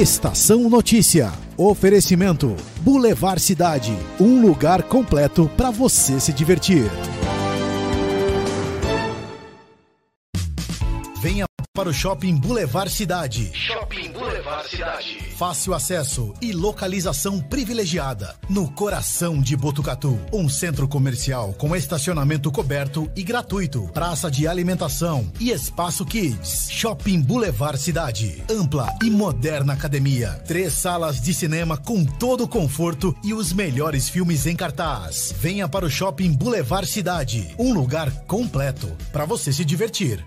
Estação Notícia. Oferecimento: Boulevard Cidade, um lugar completo para você se divertir. Venha para o Shopping Boulevard Cidade. Shopping Boulevard Cidade. Fácil acesso e localização privilegiada. No coração de Botucatu. Um centro comercial com estacionamento coberto e gratuito. Praça de alimentação e espaço kids. Shopping Boulevard Cidade. Ampla e moderna academia. Três salas de cinema com todo o conforto e os melhores filmes em cartaz. Venha para o Shopping Boulevard Cidade. Um lugar completo para você se divertir.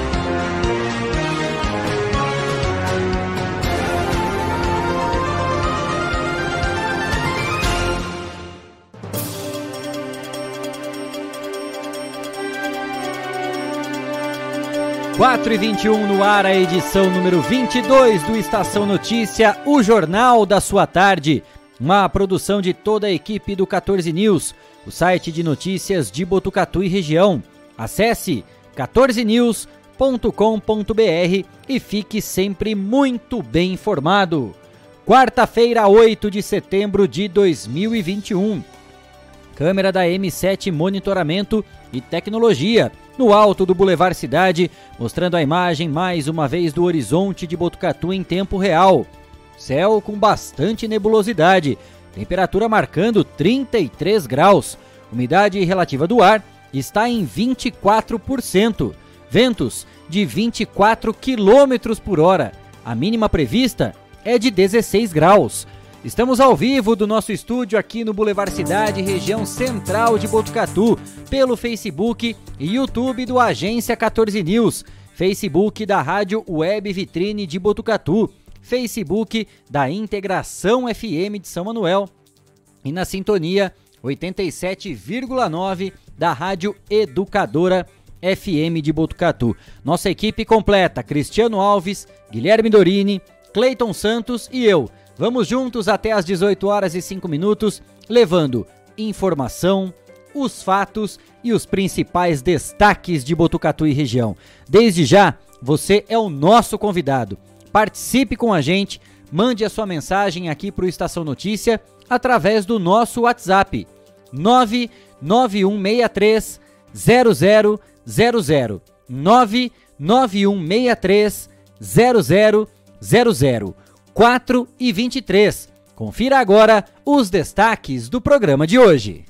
4 e 21 no ar, a edição número 22 do Estação Notícia, o jornal da sua tarde. Uma produção de toda a equipe do 14 News, o site de notícias de Botucatu e região. Acesse 14news.com.br e fique sempre muito bem informado. Quarta-feira, 8 de setembro de 2021. Câmera da M7 Monitoramento e Tecnologia no alto do Boulevard Cidade, mostrando a imagem mais uma vez do horizonte de Botucatu em tempo real. Céu com bastante nebulosidade, temperatura marcando 33 graus. Umidade relativa do ar está em 24%. Ventos de 24 km por hora. A mínima prevista é de 16 graus. Estamos ao vivo do nosso estúdio aqui no Boulevard Cidade, região central de Botucatu, pelo Facebook e YouTube do Agência 14 News, Facebook da Rádio Web Vitrine de Botucatu, Facebook da Integração FM de São Manuel e na sintonia 87,9 da Rádio Educadora FM de Botucatu. Nossa equipe completa: Cristiano Alves, Guilherme Dorini, Cleiton Santos e eu. Vamos juntos até às 18 horas e 5 minutos, levando informação, os fatos e os principais destaques de Botucatu e região. Desde já, você é o nosso convidado. Participe com a gente, mande a sua mensagem aqui para o Estação Notícia através do nosso WhatsApp 99163 0000 99163 0000 4 e 23. Confira agora os destaques do programa de hoje.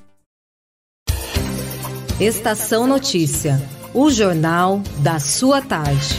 Estação Notícia, o jornal da sua tarde.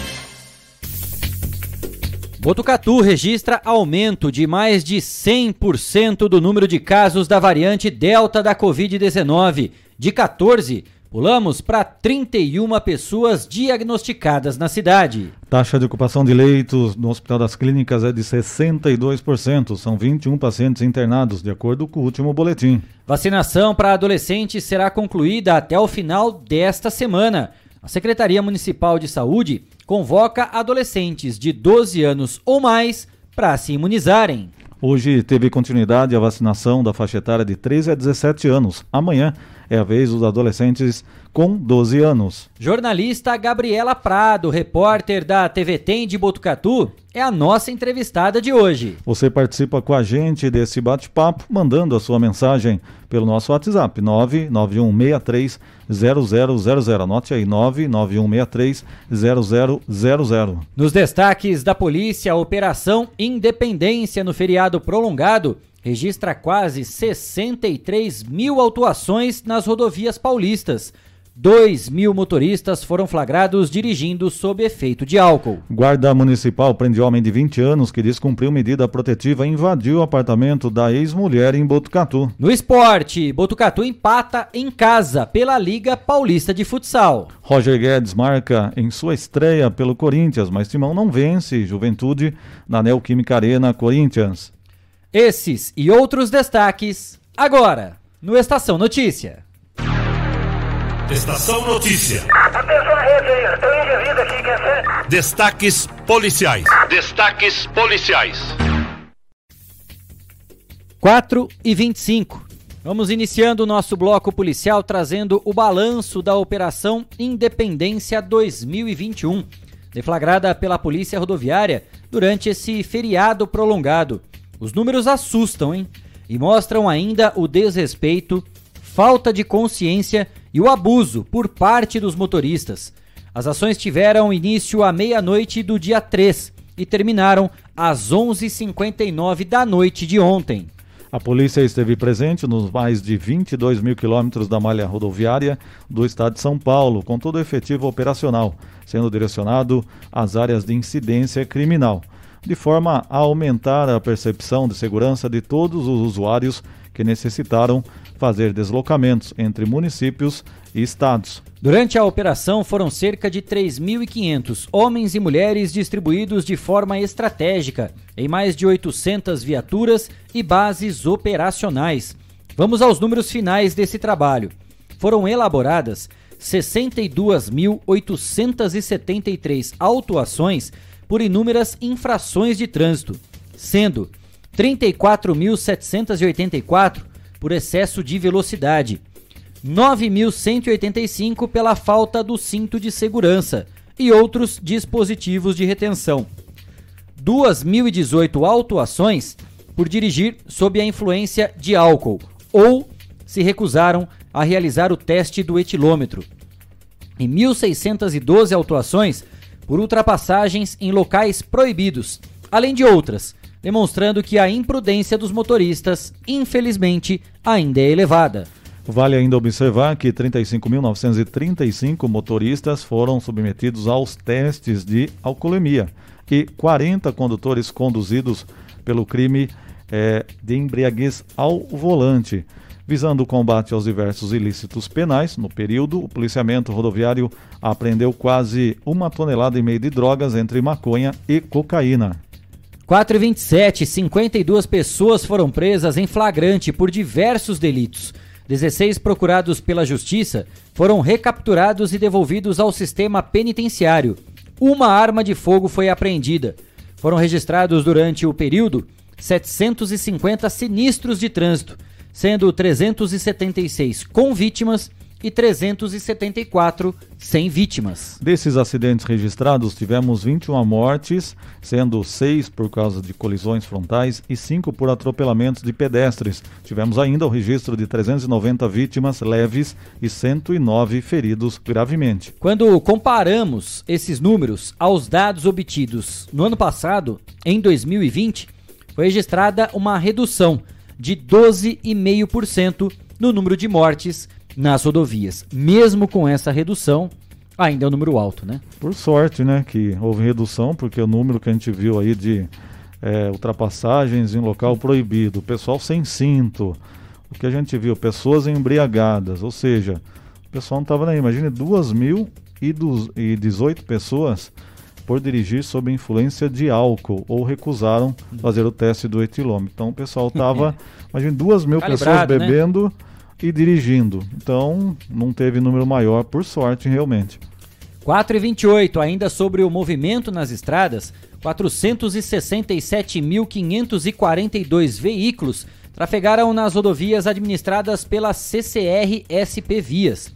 Botucatu registra aumento de mais de 100% do número de casos da variante Delta da Covid-19, de 14 Pulamos para 31 pessoas diagnosticadas na cidade. Taxa de ocupação de leitos no Hospital das Clínicas é de 62%. São 21 pacientes internados, de acordo com o último boletim. Vacinação para adolescentes será concluída até o final desta semana. A Secretaria Municipal de Saúde convoca adolescentes de 12 anos ou mais para se imunizarem. Hoje teve continuidade a vacinação da faixa etária de 13 a 17 anos. Amanhã é a vez dos adolescentes com 12 anos. Jornalista Gabriela Prado, repórter da TV Tem de Botucatu, é a nossa entrevistada de hoje. Você participa com a gente desse bate-papo mandando a sua mensagem pelo nosso WhatsApp 99163 0000. Anote aí 99163 0000. Nos destaques da polícia, a Operação Independência no feriado prolongado registra quase 63 mil autuações nas rodovias paulistas. 2 mil motoristas foram flagrados dirigindo sob efeito de álcool. Guarda Municipal prende homem de 20 anos que descumpriu medida protetiva e invadiu o apartamento da ex-mulher em Botucatu. No esporte, Botucatu empata em casa pela Liga Paulista de Futsal. Roger Guedes marca em sua estreia pelo Corinthians, mas Timão não vence Juventude na Neoquímica Arena Corinthians. Esses e outros destaques agora no Estação Notícia. Estação Notícia. Atenção rede aí, tem um indivíduo aqui, quer ser? Destaques policiais. Destaques policiais. 4 e 25. Vamos iniciando o nosso bloco policial trazendo o balanço da Operação Independência 2021, deflagrada pela Polícia Rodoviária durante esse feriado prolongado. Os números assustam, hein? E mostram ainda o desrespeito, falta de consciência e o abuso por parte dos motoristas. As ações tiveram início à meia-noite do dia 3 e terminaram às 11h59 da noite de ontem. A polícia esteve presente nos mais de 22 mil quilômetros da malha rodoviária do estado de São Paulo, com todo o efetivo operacional, sendo direcionado às áreas de incidência criminal, de forma a aumentar a percepção de segurança de todos os usuários que necessitaram fazer deslocamentos entre municípios e estados. Durante a operação foram cerca de 3.500 homens e mulheres distribuídos de forma estratégica em mais de 800 viaturas e bases operacionais. Vamos aos números finais desse trabalho. Foram elaboradas 62.873 autuações por inúmeras infrações de trânsito, sendo 34.784 por excesso de velocidade, 9.185 pela falta do cinto de segurança e outros dispositivos de retenção. 2.018 autuações por dirigir sob a influência de álcool ou se recusaram a realizar o teste do etilômetro. E 1.612 autuações por ultrapassagens em locais proibidos, além de outras, demonstrando que a imprudência dos motoristas, infelizmente, ainda é elevada. Vale ainda observar que 35.935 motoristas foram submetidos aos testes de alcoolemia e 40 condutores conduzidos pelo crime é, de embriaguez ao volante. Visando o combate aos diversos ilícitos penais, no período, o policiamento rodoviário apreendeu quase uma tonelada e meia de drogas entre maconha e cocaína. 4 e 27, 52 pessoas foram presas em flagrante por diversos delitos. 16 procurados pela Justiça foram recapturados e devolvidos ao sistema penitenciário. Uma arma de fogo foi apreendida. Foram registrados durante o período 750 sinistros de trânsito, sendo 376 com vítimas e 374 sem vítimas. Desses acidentes registrados, tivemos 21 mortes, sendo 6 por causa de colisões frontais e 5 por atropelamentos de pedestres. Tivemos ainda o registro de 390 vítimas leves e 109 feridos gravemente. Quando comparamos esses números aos dados obtidos no ano passado, em 2020, foi registrada uma redução de 12,5% no número de mortes nas rodovias. Mesmo com essa redução, ainda é um número alto, né? Por sorte, né, que houve redução, porque o número que a gente viu aí de é, ultrapassagens em local proibido, pessoal sem cinto, o que a gente viu, pessoas embriagadas, ou seja, o pessoal não estava nem, imagine 2.018 pessoas por dirigir sob influência de álcool ou recusaram fazer o teste do etilômetro. Então o pessoal estava, imagine duas mil pessoas né? bebendo e dirigindo. Então não teve número maior, por sorte, realmente. 4 e 28, ainda sobre o movimento nas estradas, 467.542 veículos trafegaram nas rodovias administradas pela CCR SP Vias.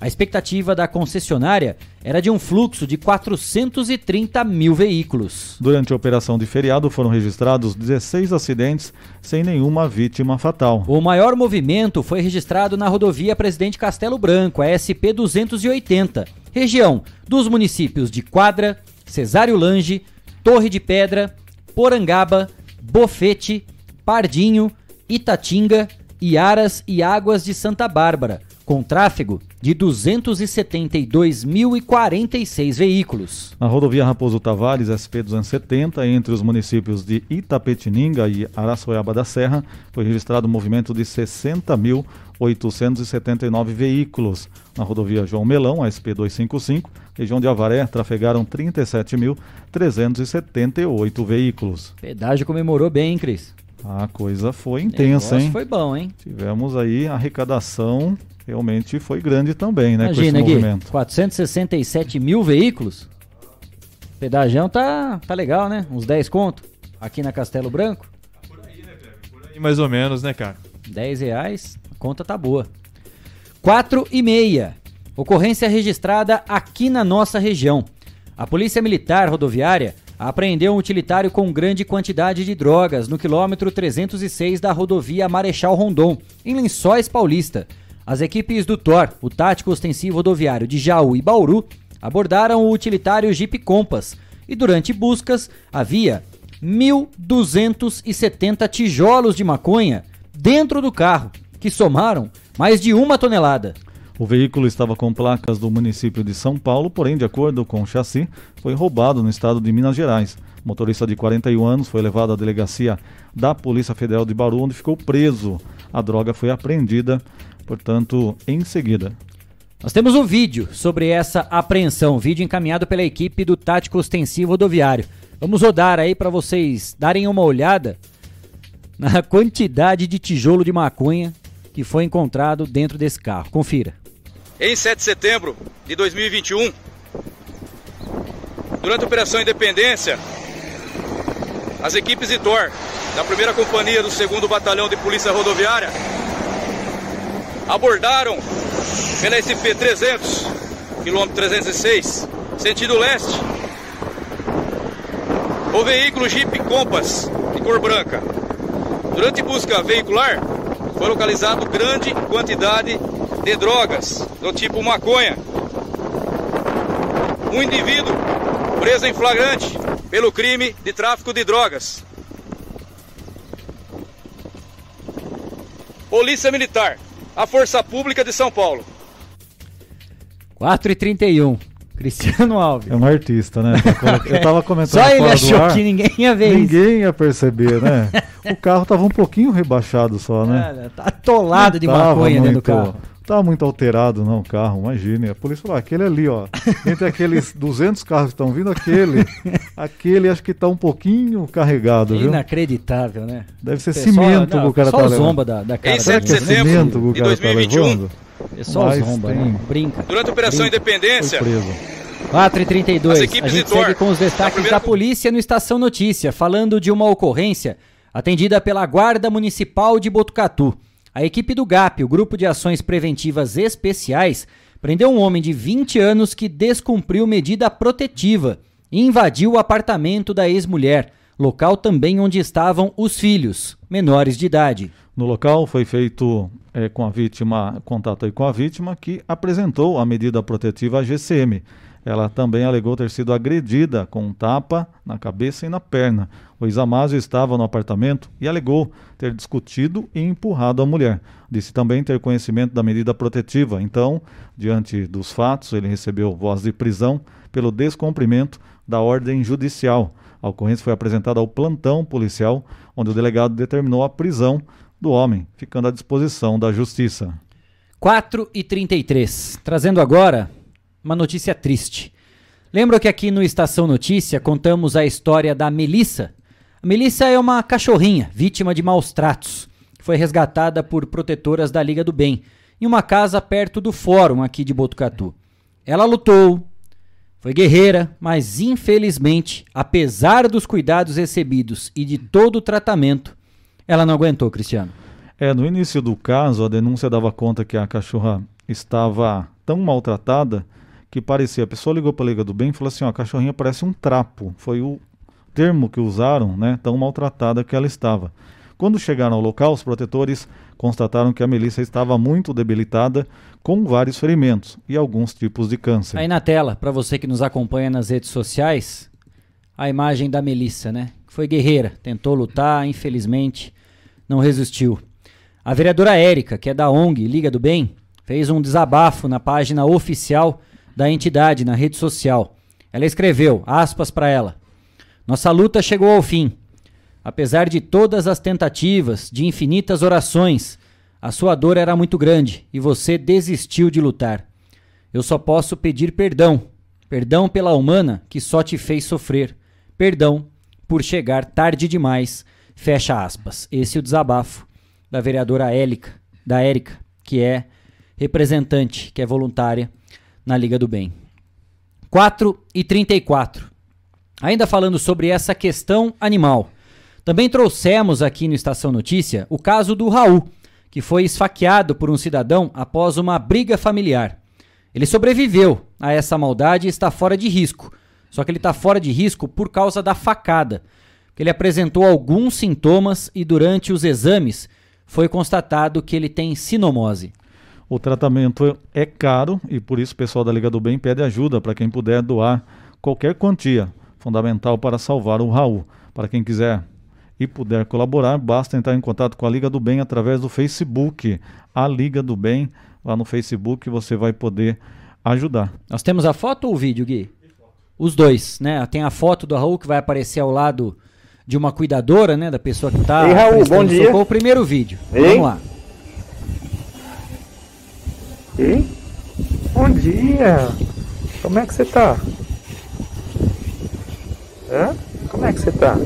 A expectativa da concessionária era de um fluxo de 430 mil veículos. Durante a operação de feriado foram registrados 16 acidentes sem nenhuma vítima fatal. O maior movimento foi registrado na rodovia Presidente Castelo Branco, a SP 280, região dos municípios de Quadra, Cesário Lange, Torre de Pedra, Porangaba, Bofete, Pardinho, Itatinga, Iaras e Águas de Santa Bárbara, com tráfego de 272.046 veículos. Na rodovia Raposo Tavares, SP-270, entre os municípios de Itapetininga e Araçoiaba da Serra, foi registrado um movimento de 60.879 veículos. Na rodovia João Melão, SP-255, região de Avaré, trafegaram 37.378 veículos. Pedágio comemorou bem, hein, Cris? A coisa foi intensa, hein? Foi bom, hein? Tivemos aí arrecadação, realmente foi grande também, né? Imagina, com esse Gui, movimento. 467 mil veículos. Pedágio tá, tá legal, né? Uns 10 conto. Aqui na Castelo Branco. E mais ou menos, né, cara? 10 reais, a conta tá boa. 4 e meia. Ocorrência registrada aqui na nossa região. A Polícia Militar Rodoviária apreendeu um utilitário com grande quantidade de drogas no quilômetro 306 da rodovia Marechal Rondon, em Lençóis Paulista. As equipes do TOR, o Tático Ostensivo Rodoviário de Jaú e Bauru, abordaram o utilitário Jeep Compass e durante buscas havia 1.270 tijolos de maconha dentro do carro, que somaram mais de uma tonelada. O veículo estava com placas do município de São Paulo, porém, de acordo com o chassi, foi roubado no estado de Minas Gerais. O motorista de 41 anos foi levado à delegacia da Polícia Federal de Bauru, onde ficou preso. A droga foi apreendida, portanto, em seguida. Nós temos um vídeo sobre essa apreensão, vídeo encaminhado pela equipe do Tático Ostensivo Rodoviário. Vamos rodar aí para vocês darem uma olhada na quantidade de tijolo de maconha que foi encontrado dentro desse carro. Confira. Em 7 de setembro de 2021, durante a Operação Independência, as equipes de TOR da primeira companhia do 2 Batalhão de Polícia Rodoviária abordaram pela SP-300, quilômetro 306, sentido leste, o veículo Jeep Compass de cor branca. Durante busca veicular, foi localizado grande quantidade de drogas do tipo maconha. Um indivíduo preso em flagrante pelo crime de tráfico de drogas. Polícia Militar, a Força Pública de São Paulo. 4 e 31 Cristiano Alves. É um artista, né? Eu tava comentando Só ele achou ar, que ninguém ia ver isso. Ninguém ia perceber, né? o carro tava um pouquinho rebaixado só, né? Cara, tá atolado de Não tava maconha dentro do carro. Tava muito alterado, não, o carro, imagine. A polícia falou, "Ah, aquele ali, ó. Entre aqueles 200 carros que estão vindo, aquele. aquele acho que tá um pouquinho carregado, viu? Inacreditável, né? Deve ser Pessoal, cimento não, que o cara só tá zomba da, da cara. Em da Será 7 que é de setembro cimento que o de cara tá 2021, levando? Pessoal Mas zomba, tem- né? Brinca. Durante a Operação Brinca. Independência, Foi preso. 4 e 32 As A equipes gente segue com os destaques primeira da polícia no Estação Notícia, falando de uma ocorrência atendida pela Guarda Municipal de Botucatu. A equipe do GAP, o Grupo de Ações Preventivas Especiais, prendeu um homem de 20 anos que descumpriu medida protetiva e invadiu o apartamento da ex-mulher, local também onde estavam os filhos, menores de idade. No local foi feito eh, com a vítima, contato com a vítima, que apresentou a medida protetiva à GCM. Ela também alegou ter sido agredida com um tapa na cabeça e na perna. O Isamásio estava no apartamento e alegou ter discutido e empurrado a mulher. Disse também ter conhecimento da medida protetiva. Então, diante dos fatos, ele recebeu voz de prisão pelo descumprimento da ordem judicial. A ocorrência foi apresentada ao plantão policial, onde o delegado determinou a prisão do homem, ficando à disposição da justiça. 4 e 33 Trazendo agora uma notícia triste. Lembra que aqui no Estação Notícia contamos a história da Melissa? A Melissa é uma cachorrinha vítima de maus tratos. Foi resgatada por protetoras da Liga do Bem em uma casa perto do fórum aqui de Botucatu. Ela lutou, foi guerreira, mas infelizmente, apesar dos cuidados recebidos e de todo o tratamento, ela não aguentou, Cristiano. É, no início do caso, a denúncia dava conta que a cachorra estava tão maltratada que parecia. A pessoa ligou para a Liga do Bem e falou assim: ó, a cachorrinha parece um trapo. Foi o termo que usaram, né? Tão maltratada que ela estava. Quando chegaram ao local, os protetores constataram que a Melissa estava muito debilitada, com vários ferimentos e alguns tipos de câncer. Aí na tela, para você que nos acompanha nas redes sociais, a imagem da Melissa, né? Foi guerreira, tentou lutar, infelizmente não resistiu. A vereadora Érica, que é da ONG Liga do Bem, fez um desabafo na página oficial da entidade na rede social. Ela escreveu, aspas para ela: Nossa luta chegou ao fim. Apesar de todas as tentativas, de infinitas orações, a sua dor era muito grande e você desistiu de lutar. Eu só posso pedir perdão. Perdão pela humana que só te fez sofrer. Perdão por chegar tarde demais. Fecha aspas. Esse é o desabafo da vereadora Élica, da Érica, que é representante, que é voluntária na Liga do Bem. 4 e 34. Ainda falando sobre essa questão animal. Também trouxemos aqui no Estação Notícia o caso do Raul, que foi esfaqueado por um cidadão após uma briga familiar. Ele sobreviveu a essa maldade e está fora de risco. Só que ele está fora de risco por causa da facada. Ele apresentou alguns sintomas e durante os exames foi constatado que ele tem sinomose. O tratamento é caro e por isso o pessoal da Liga do Bem pede ajuda para quem puder doar qualquer quantia, fundamental para salvar o Raul. Para quem quiser e puder colaborar, basta entrar em contato com a Liga do Bem através do Facebook. A Liga do Bem, lá no Facebook, você vai poder ajudar. Nós temos a foto ou o vídeo, Gui? Os dois, né? Tem a foto do Raul que vai aparecer ao lado de uma cuidadora, né? Da pessoa que está. Ei, Raul, bom dia. O primeiro vídeo. Ei. Vamos lá. Ei, bom dia. Como é que você tá? Hã? Como é que você tá?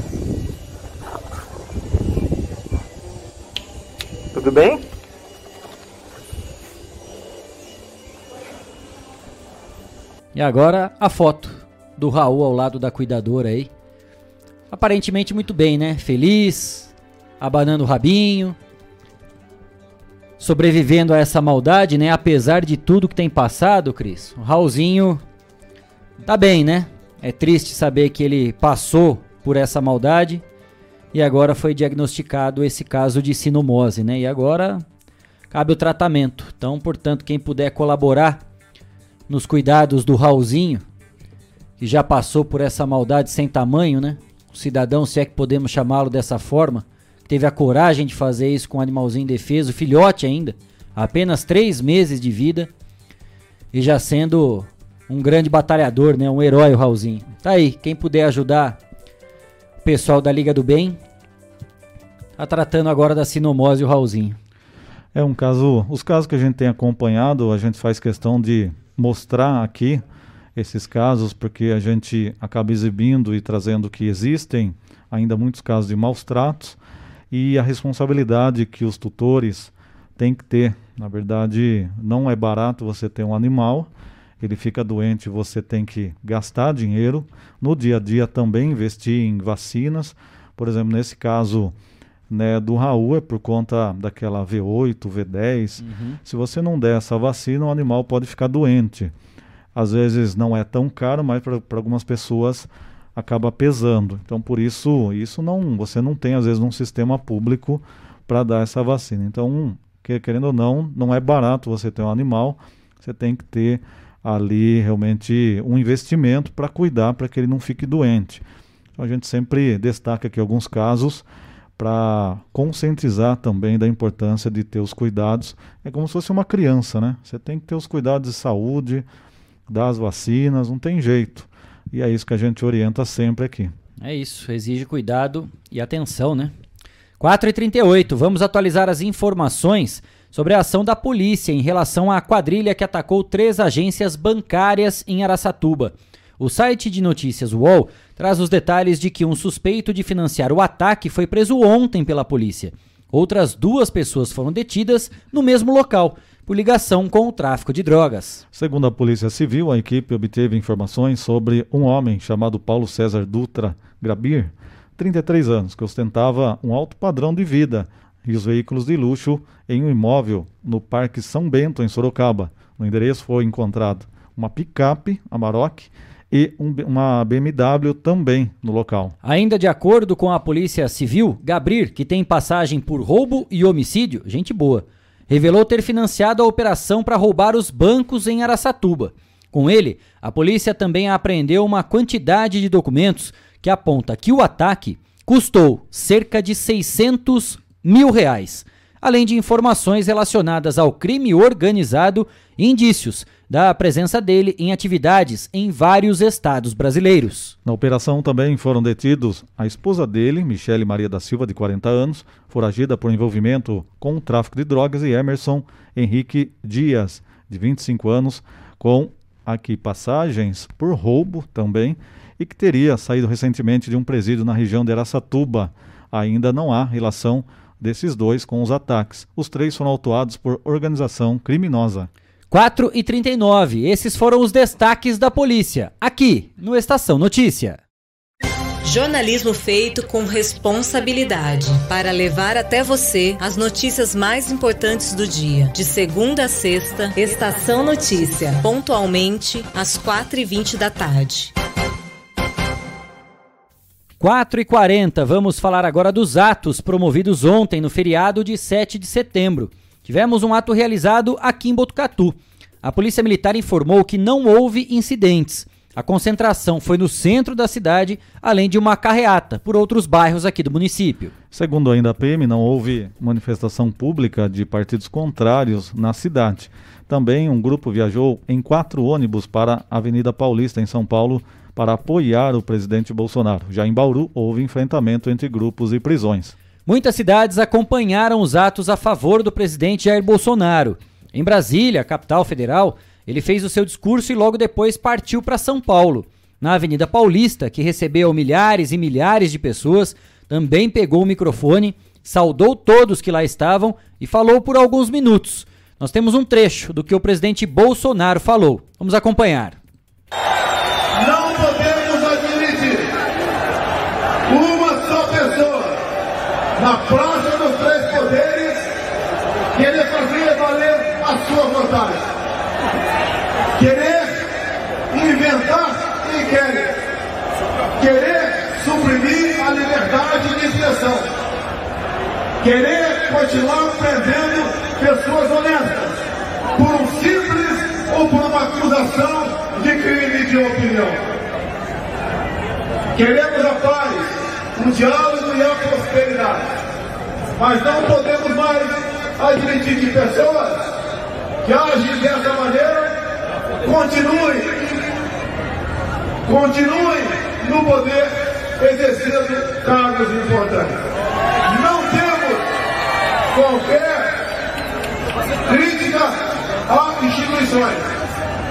Tudo bem? E agora a foto do Raul ao lado da cuidadora aí. Aparentemente muito bem, né? Feliz, abanando o rabinho, sobrevivendo a essa maldade, né? Apesar de tudo que tem passado, Cris. O Raulzinho tá bem, né? É triste saber que ele passou por essa maldade e agora foi diagnosticado esse caso de sinomose, né? E agora cabe o tratamento. Então, portanto, quem puder colaborar nos cuidados do Raulzinho, que já passou por essa maldade sem tamanho, né? O cidadão, se é que podemos chamá-lo dessa forma, teve a coragem de fazer isso com um animalzinho indefeso, filhote ainda, apenas três meses de vida, e já sendo um grande batalhador, né? Um herói, o Raulzinho. Tá aí, quem puder ajudar o pessoal da Liga do Bem, tá tratando agora da sinomose o Raulzinho. É um caso, os casos que a gente tem acompanhado, a gente faz questão de mostrar aqui esses casos, porque a gente acaba exibindo e trazendo que existem ainda muitos casos de maus tratos e a responsabilidade que os tutores têm que ter. Na verdade, não é barato você ter um animal, ele fica doente, você tem que gastar dinheiro. No dia a dia também investir em vacinas. Por exemplo, nesse caso né, do Raul é por conta daquela V8, V10. Uhum. Se você não der essa vacina, o animal pode ficar doente. Às vezes não é tão caro, mas para algumas pessoas acaba pesando. Então, por isso, isso não, você não tem às vezes um sistema público para dar essa vacina. Então, que- querendo ou não, não é barato você ter um animal. Você tem que ter ali realmente um investimento para cuidar para que ele não fique doente. Então, a gente sempre destaca aqui alguns casos para conscientizar também da importância de ter os cuidados. É como se fosse uma criança, né? Você tem que ter os cuidados de saúde, dar as vacinas, não tem jeito. E é isso que a gente orienta sempre aqui. É isso, exige cuidado e atenção, né? 4h38, vamos atualizar as informações sobre a ação da polícia em relação à quadrilha que atacou três agências bancárias em Araçatuba. O site de notícias UOL traz os detalhes de que um suspeito de financiar o ataque foi preso ontem pela polícia. Outras duas pessoas foram detidas no mesmo local, por ligação com o tráfico de drogas. Segundo a Polícia Civil, a equipe obteve informações sobre um homem chamado Paulo César Dutra Grabir, 33 anos, que ostentava um alto padrão de vida e os veículos de luxo em um imóvel no Parque São Bento, em Sorocaba. No endereço foi encontrado uma picape Amarok e um uma BMW também no local. Ainda de acordo com a Polícia Civil, Gabrir, que tem passagem por roubo e homicídio, gente boa, revelou ter financiado a operação para roubar os bancos em Araçatuba. Com ele, a polícia também apreendeu uma quantidade de documentos que aponta que o ataque custou cerca de 600 mil reais, além de informações relacionadas ao crime organizado e indícios da presença dele em atividades em vários estados brasileiros. Na operação também foram detidos a esposa dele, Michele Maria da Silva, de 40 anos, foragida por envolvimento com o tráfico de drogas, e Emerson Henrique Dias, de 25 anos, com aqui passagens por roubo também, e que teria saído recentemente de um presídio na região de Araçatuba. Ainda não há relação desses dois com os ataques. Os três foram autuados por organização criminosa. 4 e 39, esses foram os destaques da polícia, aqui no Estação Notícia. Jornalismo feito com responsabilidade para levar até você as notícias mais importantes do dia. De segunda a sexta, Estação Notícia, pontualmente às 4h20 da tarde. 4 e 40 vamos falar agora dos atos promovidos ontem no feriado de 7 de setembro. Tivemos um ato realizado aqui em Botucatu. A Polícia Militar informou que não houve incidentes. A concentração foi no centro da cidade, além de uma carreata por outros bairros aqui do município. Segundo ainda a PM, não houve manifestação pública de partidos contrários na cidade. Também um grupo viajou em quatro ônibus para a Avenida Paulista, em São Paulo, para apoiar o presidente Bolsonaro. Já em Bauru, houve enfrentamento entre grupos e prisões. Muitas cidades acompanharam os atos a favor do presidente Jair Bolsonaro. Em Brasília, capital federal, ele fez o seu discurso e logo depois partiu para São Paulo. Na Avenida Paulista, que recebeu milhares e milhares de pessoas, também pegou o microfone, saudou todos que lá estavam e falou por alguns minutos. Nós temos um trecho do que o presidente Bolsonaro falou. Vamos acompanhar. Não podemos admitir uma só pessoa na Praça dos Três Poderes querer fazer valer a sua vontade. Querer inventar e querer. Querer suprimir a liberdade de expressão. Querer continuar prendendo pessoas honestas por um simples ou por uma acusação de crime de opinião. Queremos a paz, o diálogo e a prosperidade, mas não podemos mais admitir que pessoas que agem dessa maneira continuem, continuem no poder exercendo cargos importantes. Não temos qualquer crítica a instituições.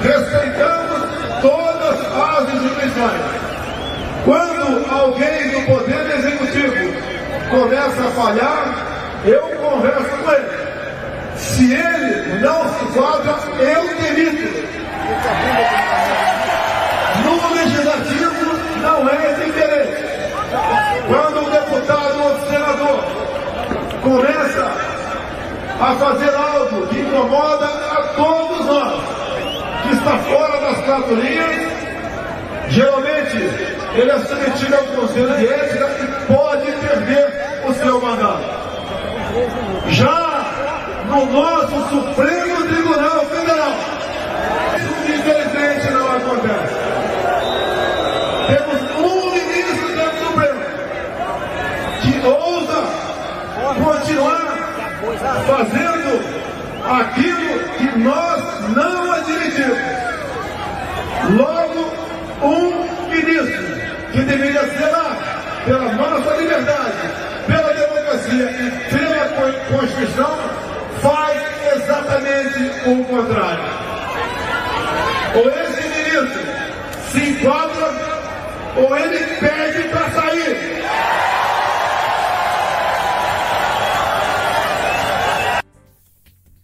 Respeitamos todas as instituições. Quando alguém do Poder Executivo começa a falhar, eu converso com ele. Se ele não se enquadra, eu demito. No legislativo não é diferente. Quando o deputado ou senador começa a fazer algo que incomoda a todos nós, que está fora das quatro linhas, geralmente ele é submetido ao Conselho de Ética e pode perder seu mandato. Já no nosso Supremo Tribunal Federal, isso infelizmente não acontece. Temos um ministro do Supremo que ousa continuar fazendo aquilo que nós não admitimos. Logo, um ministro que deveria zelar pela nossa liberdade, democracia e pela Constituição, faz exatamente o contrário. Ou esse ministro se enquadra, ou ele pede para sair.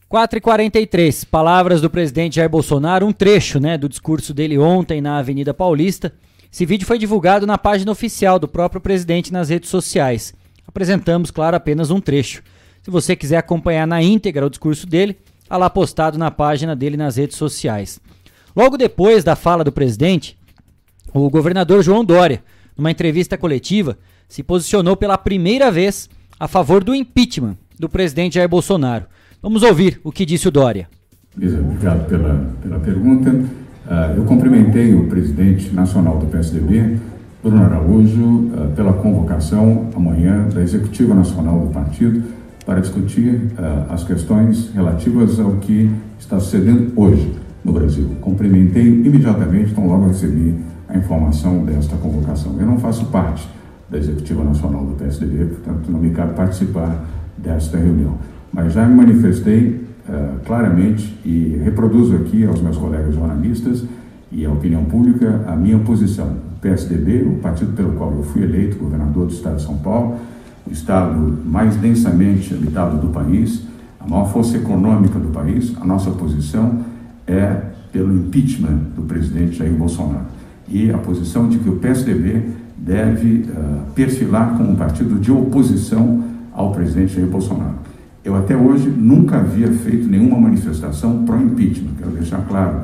4 e 43 palavras do presidente Jair Bolsonaro, um trecho né, do discurso dele ontem na Avenida Paulista. Esse vídeo foi divulgado na página oficial do próprio presidente nas redes sociais. Apresentamos, claro, apenas um trecho. Se você quiser acompanhar na íntegra o discurso dele, está lá postado na página dele nas redes sociais. Logo depois da fala do presidente, o governador João Dória, numa entrevista coletiva, se posicionou pela primeira vez a favor do impeachment do presidente Jair Bolsonaro. Vamos ouvir o que disse o Dória. Obrigado pela, pela pergunta. Uh, eu cumprimentei o presidente nacional do PSDB, Bruno Araújo, uh, pela convocação amanhã da Executiva Nacional do Partido para discutir uh, as questões relativas ao que está sucedendo hoje no Brasil. Cumprimentei imediatamente, então logo recebi a informação desta convocação. Eu não faço parte da Executiva Nacional do PSDB, portanto não me cabe participar desta reunião mas já me manifestei uh, claramente e reproduzo aqui aos meus colegas jornalistas e à opinião pública a minha posição. PSDB, o partido pelo qual eu fui eleito governador do estado de São Paulo, o estado mais densamente habitado do país, a maior força econômica do país, a nossa posição é pelo impeachment do presidente Jair Bolsonaro. E a posição de que o PSDB deve uh, perfilar como um partido de oposição ao presidente Jair Bolsonaro. Eu até hoje nunca havia feito nenhuma manifestação pró-impeachment, quero deixar claro.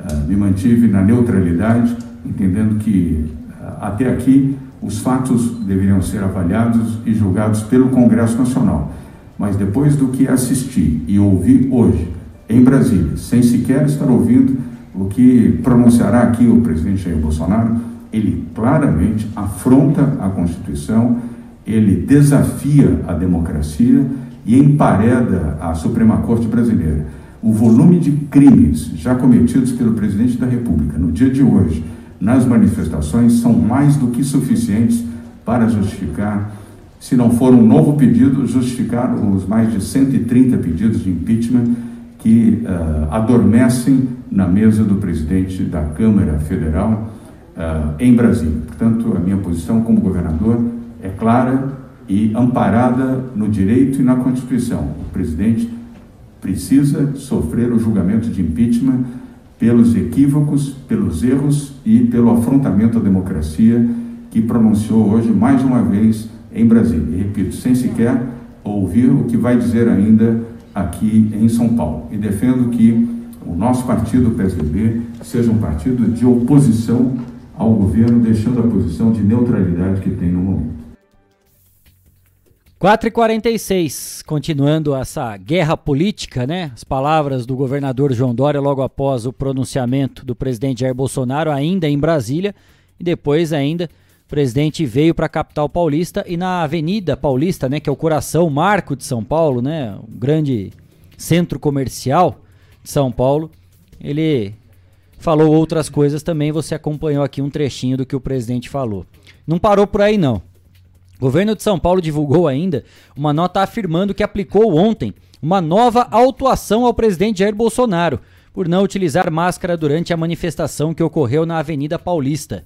Uh, me mantive na neutralidade, entendendo que uh, até aqui os fatos deveriam ser avaliados e julgados pelo Congresso Nacional. Mas depois do que assisti e ouvi hoje em Brasília, sem sequer estar ouvindo o que pronunciará aqui o presidente Jair Bolsonaro, ele claramente afronta a Constituição, ele desafia a democracia e empareda a Suprema Corte brasileira. O volume de crimes já cometidos pelo presidente da República no dia de hoje nas manifestações são mais do que suficientes para justificar, se não for um novo pedido, justificar os mais de 130 pedidos de impeachment que uh, adormecem na mesa do presidente da Câmara Federal uh, em Brasília. Portanto, a minha posição como governador é clara e amparada no direito e na Constituição. O presidente precisa sofrer o julgamento de impeachment pelos equívocos, pelos erros e pelo afrontamento à democracia que pronunciou hoje mais uma vez em Brasília. E repito, sem sequer ouvir o que vai dizer ainda aqui em São Paulo. E defendo que o nosso partido, o PSDB, seja um partido de oposição ao governo, deixando a posição de neutralidade que tem no momento. 4h46, continuando essa guerra política, né? As palavras do governador João Dória logo após o pronunciamento do presidente Jair Bolsonaro, ainda em Brasília, e depois ainda o presidente veio para a capital paulista e na Avenida Paulista, né, que é o coração, o marco de São Paulo, né, um grande centro comercial de São Paulo, ele falou outras coisas também, você acompanhou aqui um trechinho do que o presidente falou. Não parou por aí não. O governo de São Paulo divulgou ainda uma nota afirmando que aplicou ontem uma nova autuação ao presidente Jair Bolsonaro por não utilizar máscara durante a manifestação que ocorreu na Avenida Paulista.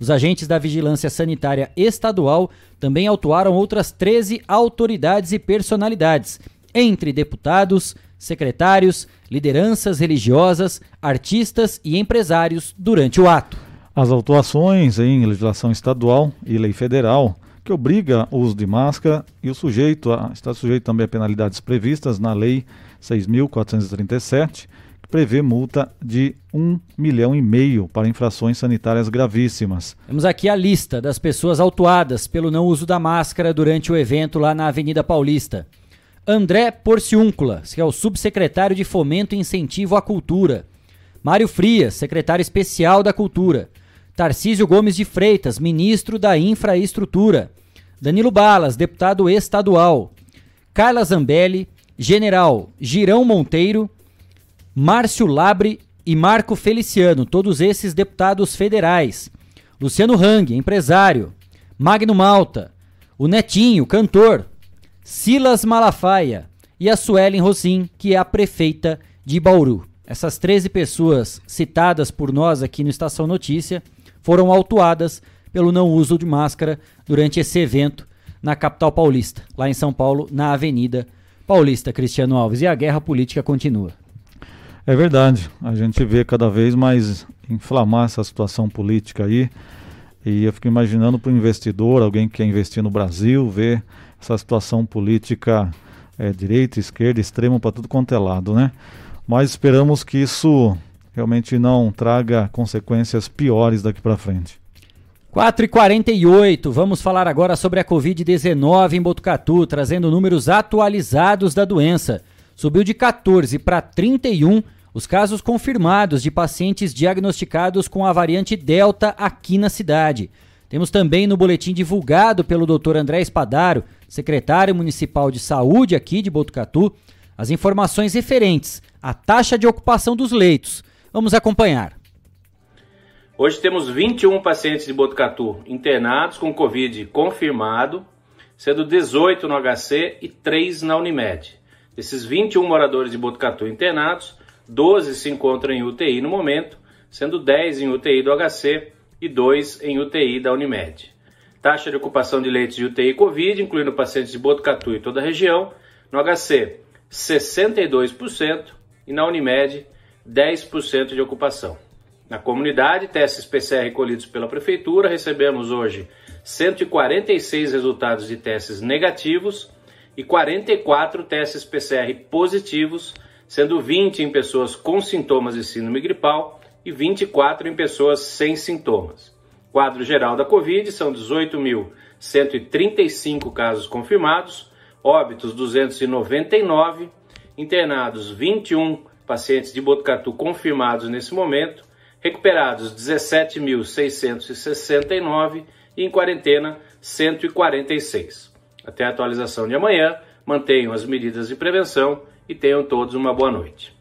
Os agentes da Vigilância Sanitária Estadual também autuaram outras 13 autoridades e personalidades, entre deputados, secretários, lideranças religiosas, artistas e empresários durante o ato. As autuações em legislação estadual e lei federal que obriga o uso de máscara e o sujeito a, está sujeito também a penalidades previstas na Lei 6.437, que prevê multa de um milhão e meio para infrações sanitárias gravíssimas. Temos aqui a lista das pessoas autuadas pelo não uso da máscara durante o evento lá na Avenida Paulista. André Porciúncula, que é o subsecretário de Fomento e Incentivo à Cultura. Mário Frias, secretário especial da Cultura. Tarcísio Gomes de Freitas, ministro da Infraestrutura. Danilo Balas, deputado estadual. Carla Zambelli, general Girão Monteiro, Márcio Labre e Marco Feliciano, todos esses deputados federais. Luciano Hang, empresário. Magno Malta, o Netinho, cantor. Silas Malafaia e a Suelen Rosim, que é a prefeita de Bauru. Essas 13 pessoas citadas por nós aqui no Estação Notícia foram autuadas pelo não uso de máscara durante esse evento na capital paulista, lá em São Paulo, na Avenida Paulista, Cristiano Alves. E a guerra política continua. É verdade, a gente vê cada vez mais inflamar essa situação política aí. E eu fico imaginando para o investidor, alguém que quer investir no Brasil, ver essa situação política é, direita, esquerda, extremo para tudo quanto é lado, né? Mas esperamos que isso realmente não traga consequências piores daqui para frente. 4 e 48 vamos falar agora sobre a Covid-19 em Botucatu, trazendo números atualizados da doença. Subiu de 14 para 31 os casos confirmados de pacientes diagnosticados com a variante Delta aqui na cidade. Temos também no boletim divulgado pelo Dr. André Espadaro, secretário municipal de saúde aqui de Botucatu, as informações referentes à taxa de ocupação dos leitos Vamos acompanhar. Hoje temos 21 pacientes de Botucatu internados com Covid confirmado, sendo 18 no HC e 3 na Unimed. Desses 21 moradores de Botucatu internados, 12 se encontram em UTI no momento, sendo 10 em UTI do HC e 2 em UTI da Unimed. Taxa de ocupação de leitos de UTI Covid, incluindo pacientes de Botucatu e toda a região, no HC 62% e na Unimed 10% de ocupação. Na comunidade, testes PCR recolhidos pela Prefeitura, recebemos hoje 146 resultados de testes negativos e 44 testes PCR positivos, sendo 20 em pessoas com sintomas de síndrome gripal e 24 em pessoas sem sintomas. Quadro geral da Covid são 18.135 casos confirmados, óbitos 299, internados 21 pacientes de Botucatu confirmados nesse momento, recuperados 17.669 e em quarentena 146. Até a atualização de amanhã, mantenham as medidas de prevenção e tenham todos uma boa noite.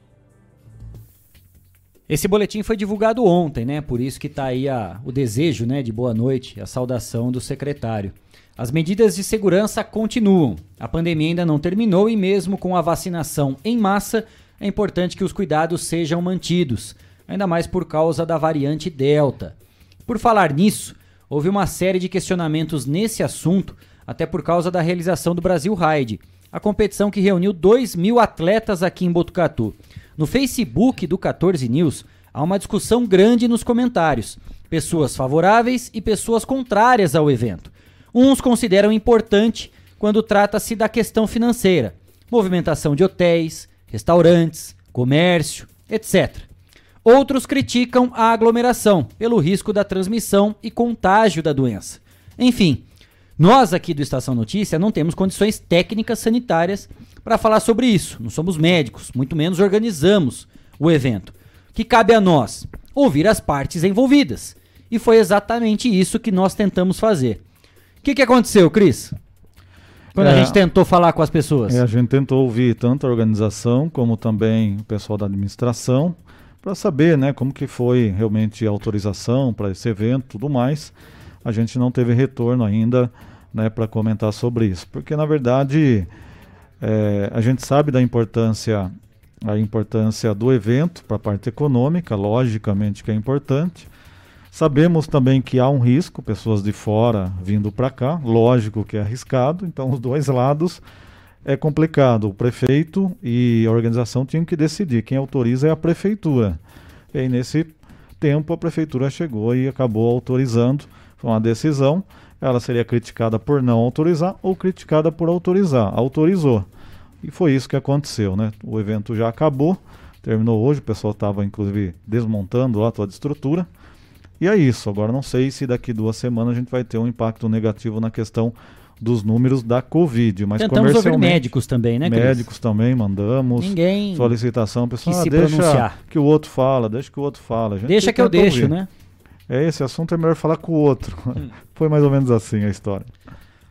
Esse boletim foi divulgado ontem, né? Por isso que está aí a, o desejo né, de boa noite, a saudação do secretário. As medidas de segurança continuam. A pandemia ainda não terminou e, mesmo com a vacinação em massa, é importante que os cuidados sejam mantidos, ainda mais por causa da variante Delta. Por falar nisso, houve uma série de questionamentos nesse assunto, até por causa da realização do Brasil Ride, a competição que reuniu 2 mil atletas aqui em Botucatu. No Facebook do 14 News, há uma discussão grande nos comentários. Pessoas favoráveis e pessoas contrárias ao evento. Uns consideram importante quando trata-se da questão financeira, movimentação de hotéis, restaurantes, comércio, etc. Outros criticam a aglomeração pelo risco da transmissão e contágio da doença. Enfim, nós aqui do Estação Notícia não temos condições técnicas sanitárias para falar sobre isso. Não somos médicos, muito menos organizamos o evento. O que cabe a nós? Ouvir as partes envolvidas. E foi exatamente isso que nós tentamos fazer. O que, que aconteceu, Cris? Quando é, a gente tentou falar com as pessoas? É, a gente tentou ouvir tanto a organização como também o pessoal da administração para saber, né, como que foi realmente a autorização para esse evento, tudo mais. A gente não teve retorno ainda, né, para comentar sobre isso, porque na verdade é, a gente sabe da importância a importância do evento para a parte econômica, logicamente que é importante. Sabemos também que há um risco, pessoas de fora vindo para cá, lógico que é arriscado, então os dois lados é complicado. O prefeito e a organização tinham que decidir, quem autoriza é a prefeitura. E aí, nesse tempo a prefeitura chegou e acabou autorizando, foi uma decisão, ela seria criticada por não autorizar ou criticada por autorizar. Autorizou. E foi isso que aconteceu, né? O evento já acabou, terminou hoje, o pessoal estava inclusive desmontando lá toda a estrutura. E é isso. Agora não sei se daqui duas semanas a gente vai ter um impacto negativo na questão dos números da Covid, mas Tentamos ouvir médicos também, né, Cris? Médicos também mandamos. Ninguém solicitação, pessoal, ah, deixa pronunciar. que o outro fala, deixa que o outro fala. deixa que eu deixo, né? É esse assunto é melhor falar com o outro. Hum. Foi mais ou menos assim a história.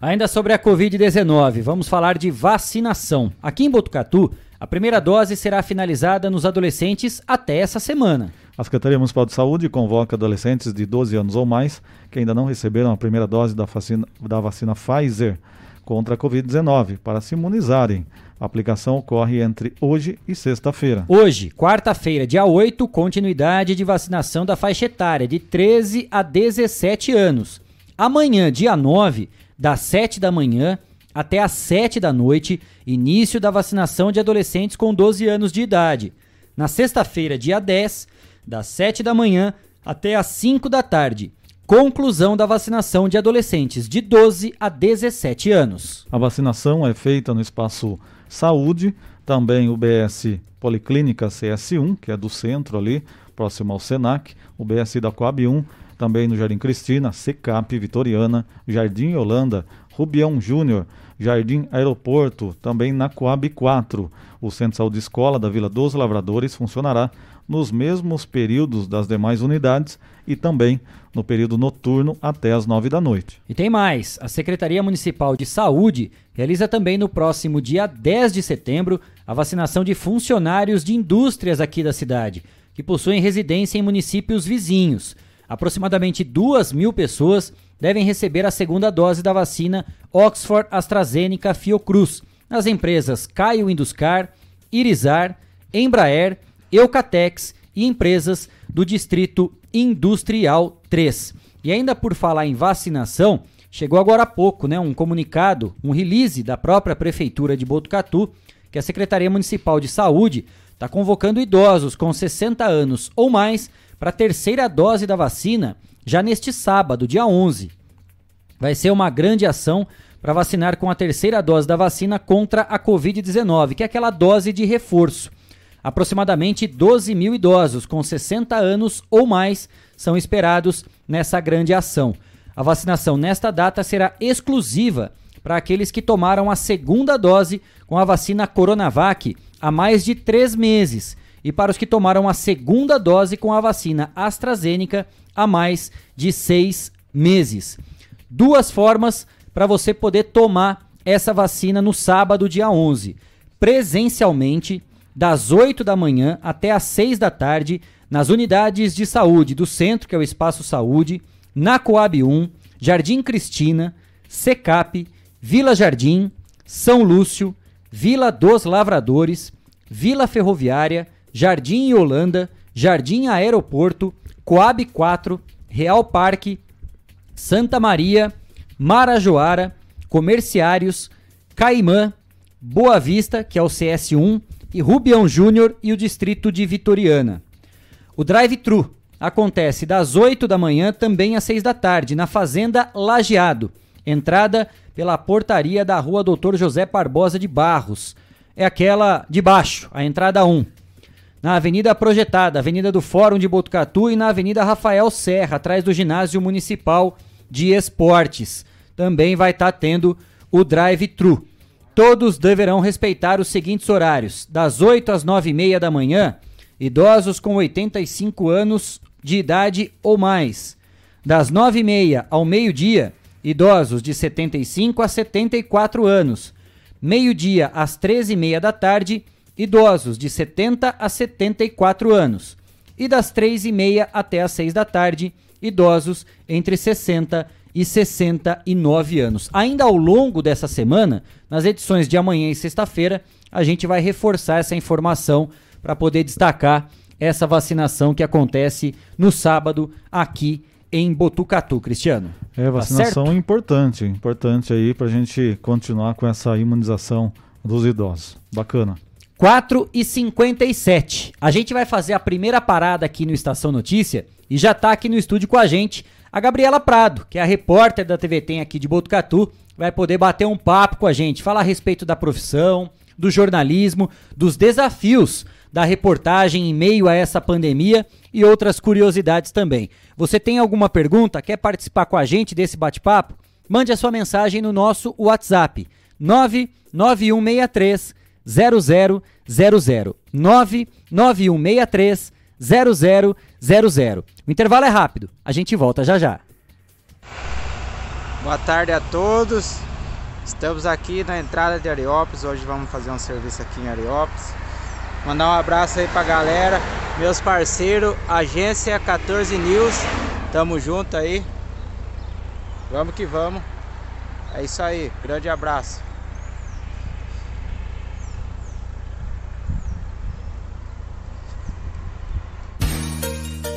Ainda sobre a Covid-19, vamos falar de vacinação. Aqui em Botucatu, a primeira dose será finalizada nos adolescentes até essa semana. A Secretaria Municipal de Saúde convoca adolescentes de 12 anos ou mais que ainda não receberam a primeira dose da vacina, da vacina Pfizer contra a Covid-19 para se imunizarem. A aplicação ocorre entre hoje e sexta-feira. Hoje, quarta-feira, dia 8, continuidade de vacinação da faixa etária de 13 a 17 anos. Amanhã, dia 9, das 7 da manhã até às 7 da noite, início da vacinação de adolescentes com 12 anos de idade. Na sexta-feira, dia 10, das 7 da manhã até às 5 da tarde. Conclusão da vacinação de adolescentes de 12 a 17 anos. A vacinação é feita no espaço Saúde, também o BS Policlínica CS1, que é do centro ali, próximo ao Senac, o BS da Coab 1, também no Jardim Cristina, Secap Vitoriana, Jardim Holanda, Rubião Júnior, Jardim Aeroporto, também na Coab 4. O Centro de Saúde Escola da Vila dos Lavradores funcionará nos mesmos períodos das demais unidades e também no período noturno até as nove da noite. E tem mais: a Secretaria Municipal de Saúde realiza também no próximo dia 10 de setembro a vacinação de funcionários de indústrias aqui da cidade, que possuem residência em municípios vizinhos. Aproximadamente duas mil pessoas devem receber a segunda dose da vacina Oxford AstraZeneca Fiocruz nas empresas Caio Induscar, Irizar, Embraer Eucatex e empresas do Distrito Industrial 3. E ainda por falar em vacinação, chegou agora há pouco né, um comunicado, um release da própria Prefeitura de Botucatu, que a Secretaria Municipal de Saúde está convocando idosos com 60 anos ou mais para a terceira dose da vacina já neste sábado, dia 11. vai ser uma grande ação para vacinar com a terceira dose da vacina contra a Covid-19, que é aquela dose de reforço. Aproximadamente 12 mil idosos com 60 anos ou mais são esperados nessa grande ação. A vacinação nesta data será exclusiva para aqueles que tomaram a segunda dose com a vacina Coronavac há mais de três meses e para os que tomaram a segunda dose com a vacina AstraZeneca há mais de seis meses. Duas formas para você poder tomar essa vacina no sábado, dia 11. Presencialmente, das 8 da manhã até as 6 da tarde, nas unidades de saúde do centro, que é o Espaço Saúde, na Coab 1, Jardim Cristina, Secap, Vila Jardim, São Lúcio, Vila dos Lavradores, Vila Ferroviária, Jardim Holanda, Jardim Aeroporto, Coab 4, Real Parque, Santa Maria, Marajoara, Comerciários, Caimã, Boa Vista, que é o CS1, e Rubião Júnior e o distrito de Vitoriana. O drive-thru acontece das 8 da manhã também às 6 da tarde, na Fazenda Lajeado. Entrada pela portaria da rua Doutor José Barbosa de Barros. É aquela de baixo, a entrada 1. Na Avenida Projetada, Avenida do Fórum de Botucatu e na Avenida Rafael Serra, atrás do Ginásio Municipal de Esportes. Também vai estar tá tendo o drive-thru. Todos deverão respeitar os seguintes horários: das 8 às 9 e meia da manhã, idosos com 85 anos de idade ou mais. Das 9 e meia ao meio-dia, idosos de 75 a 74 anos. Meio-dia às 13 e meia da tarde, idosos de 70 a 74 anos. E das 3 e meia até às 6 da tarde, idosos entre 60 e 69 anos. Ainda ao longo dessa semana, nas edições de amanhã e sexta-feira, a gente vai reforçar essa informação para poder destacar essa vacinação que acontece no sábado aqui em Botucatu, Cristiano. É, tá vacinação tá importante, importante aí para a gente continuar com essa imunização dos idosos. Bacana. 4 e 57. A gente vai fazer a primeira parada aqui no Estação Notícia e já está aqui no estúdio com a gente a Gabriela Prado, que é a repórter da TV Tem aqui de Botucatu, vai poder bater um papo com a gente, falar a respeito da profissão, do jornalismo, dos desafios da reportagem em meio a essa pandemia e outras curiosidades também. Você tem alguma pergunta? Quer participar com a gente desse bate-papo? Mande a sua mensagem no nosso WhatsApp 99163 0000 99163 0000. O intervalo é rápido, a gente volta já já. Boa tarde a todos. Estamos aqui na entrada de Areópolis. Hoje vamos fazer um serviço aqui em Areópolis. Mandar um abraço aí pra galera, meus parceiros, Agência 14 News. Tamo junto aí. Vamos que vamos. É isso aí. Grande abraço.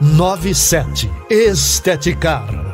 97. Esteticar.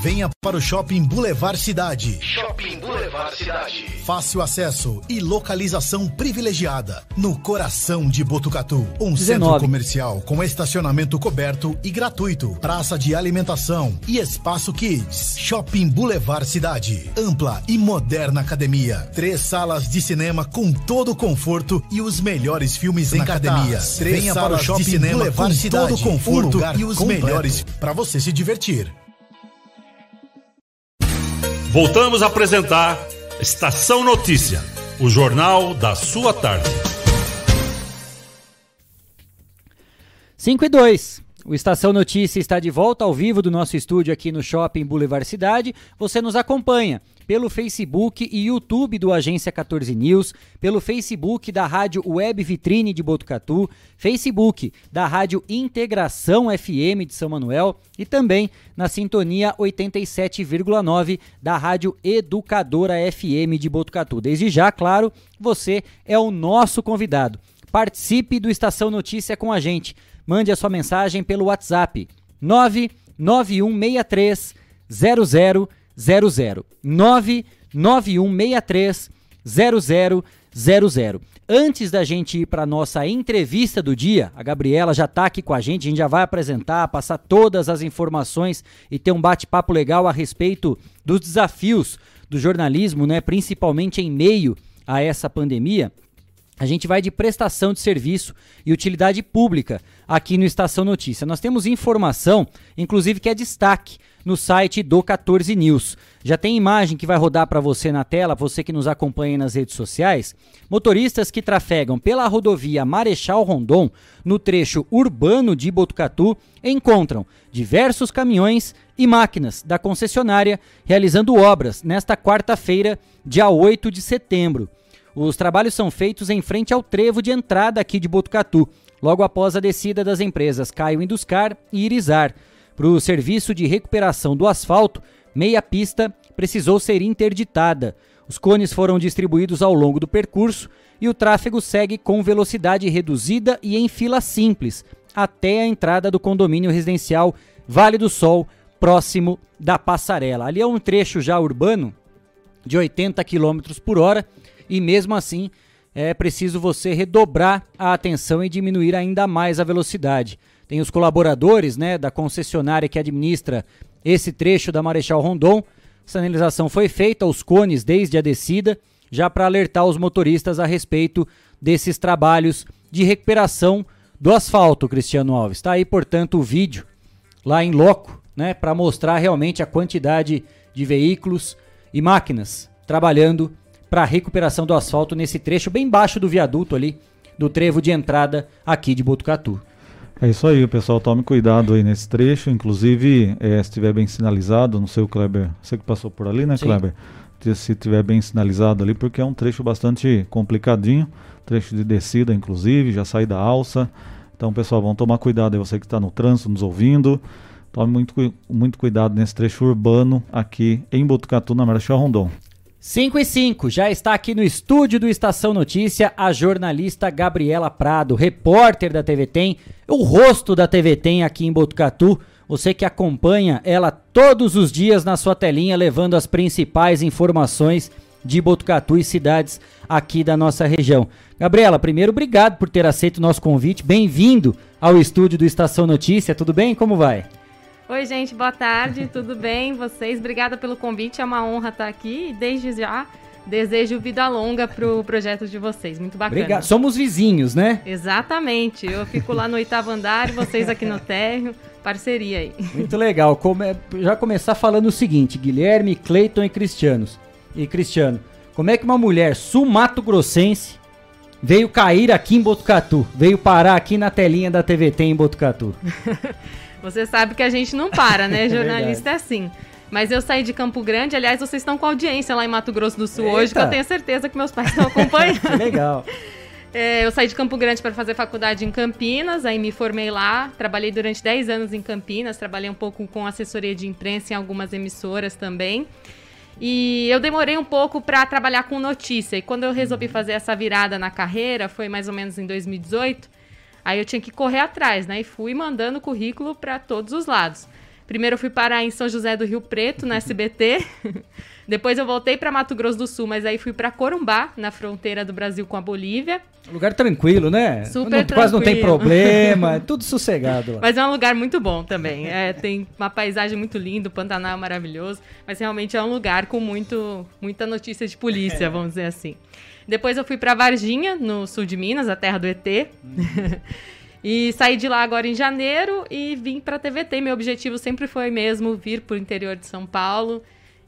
Venha para o Shopping Boulevard Cidade. Shopping Boulevard Cidade. Fácil acesso e localização privilegiada. No coração de Botucatu. Um 19. centro comercial com estacionamento coberto e gratuito. Praça de alimentação e espaço kids. Shopping Boulevard Cidade. Ampla e moderna academia. Três salas de cinema com todo o conforto e os melhores filmes em academia. Três Venha para o Shopping de cinema Boulevard com Cidade. todo o conforto um e os completo. melhores para você se divertir. Voltamos a apresentar Estação Notícia, o jornal da sua tarde. 5 e 2. O Estação Notícia está de volta ao vivo do nosso estúdio aqui no Shopping Boulevard Cidade. Você nos acompanha pelo Facebook e YouTube do Agência 14 News, pelo Facebook da Rádio Web Vitrine de Botucatu, Facebook da Rádio Integração FM de São Manuel e também na sintonia 87,9 da Rádio Educadora FM de Botucatu. Desde já, claro, você é o nosso convidado. Participe do Estação Notícia com a gente. Mande a sua mensagem pelo WhatsApp 99163 0000 99163 0000. Antes da gente ir para nossa entrevista do dia, a Gabriela já está aqui com a gente, a gente já vai apresentar, passar todas as informações e ter um bate-papo legal a respeito dos desafios do jornalismo, né, principalmente em meio a essa pandemia. A gente vai de prestação de serviço e utilidade pública aqui no Estação Notícia. Nós temos informação, inclusive que é destaque no site do 14 News. Já tem imagem que vai rodar para você na tela, você que nos acompanha nas redes sociais. Motoristas que trafegam pela rodovia Marechal Rondon, no trecho urbano de Botucatu, encontram diversos caminhões e máquinas da concessionária realizando obras nesta quarta-feira, dia 8 de setembro. Os trabalhos são feitos em frente ao trevo de entrada aqui de Botucatu, logo após a descida das empresas Caio Induscar e Irizar. Para o serviço de recuperação do asfalto, meia pista precisou ser interditada. Os cones foram distribuídos ao longo do percurso e o tráfego segue com velocidade reduzida e em fila simples, até a entrada do condomínio residencial Vale do Sol, próximo da passarela. Ali é um trecho já urbano de 80 km por hora e mesmo assim é preciso você redobrar a atenção e diminuir ainda mais a velocidade. Tem os colaboradores né, da concessionária que administra esse trecho da Marechal Rondon. Sinalização foi feita aos cones desde a descida, já para alertar os motoristas a respeito desses trabalhos de recuperação do asfalto, Cristiano Alves. Está aí, portanto, o vídeo lá em loco, né, para mostrar realmente a quantidade de veículos e máquinas trabalhando para a recuperação do asfalto nesse trecho bem baixo do viaduto ali, do trevo de entrada aqui de Botucatu. É isso aí, pessoal. Tome cuidado aí nesse trecho. Inclusive, é, se estiver bem sinalizado, não sei o Kleber, você que passou por ali, né, Sim. Kleber? Se estiver bem sinalizado ali, porque é um trecho bastante complicadinho, trecho de descida, inclusive, já sai da alça. Então, pessoal, vamos tomar cuidado aí, você que está no trânsito nos ouvindo. Tome muito, muito cuidado nesse trecho urbano aqui em Botucatu, na Marechal Rondon. 5 e 5, já está aqui no estúdio do Estação Notícia a jornalista Gabriela Prado, repórter da TV Tem, o rosto da TV Tem aqui em Botucatu. Você que acompanha ela todos os dias na sua telinha, levando as principais informações de Botucatu e cidades aqui da nossa região. Gabriela, primeiro, obrigado por ter aceito o nosso convite. Bem-vindo ao estúdio do Estação Notícia. Tudo bem? Como vai? Oi, gente, boa tarde, tudo bem? Vocês? Obrigada pelo convite, é uma honra estar aqui e desde já desejo vida longa pro projeto de vocês. Muito bacana. Obrigado. Somos vizinhos, né? Exatamente. Eu fico lá no oitavo andar e vocês aqui no térreo. Parceria aí. Muito legal. Come... Já começar falando o seguinte: Guilherme, Cleiton e Cristianos. E Cristiano, como é que uma mulher sul-mato-grossense veio cair aqui em Botucatu? Veio parar aqui na telinha da TVT em Botucatu? Você sabe que a gente não para, né? É Jornalista é, é assim. Mas eu saí de Campo Grande, aliás, vocês estão com audiência lá em Mato Grosso do Sul Eita. hoje, que eu tenho certeza que meus pais estão acompanhando. que legal. É, eu saí de Campo Grande para fazer faculdade em Campinas, aí me formei lá, trabalhei durante 10 anos em Campinas, trabalhei um pouco com assessoria de imprensa em algumas emissoras também. E eu demorei um pouco para trabalhar com notícia. E quando eu resolvi fazer essa virada na carreira, foi mais ou menos em 2018, Aí eu tinha que correr atrás, né? E fui mandando currículo para todos os lados. Primeiro eu fui parar em São José do Rio Preto, na SBT. Depois eu voltei para Mato Grosso do Sul, mas aí fui para Corumbá, na fronteira do Brasil com a Bolívia. Lugar tranquilo, né? Super não, Quase não tem problema, é tudo sossegado lá. Mas é um lugar muito bom também. É, tem uma paisagem muito linda, o Pantanal é maravilhoso, mas realmente é um lugar com muito, muita notícia de polícia, é. vamos dizer assim. Depois eu fui para Varginha, no sul de Minas, a terra do ET. Uhum. e saí de lá agora em janeiro e vim para TVT. Meu objetivo sempre foi mesmo vir pro interior de São Paulo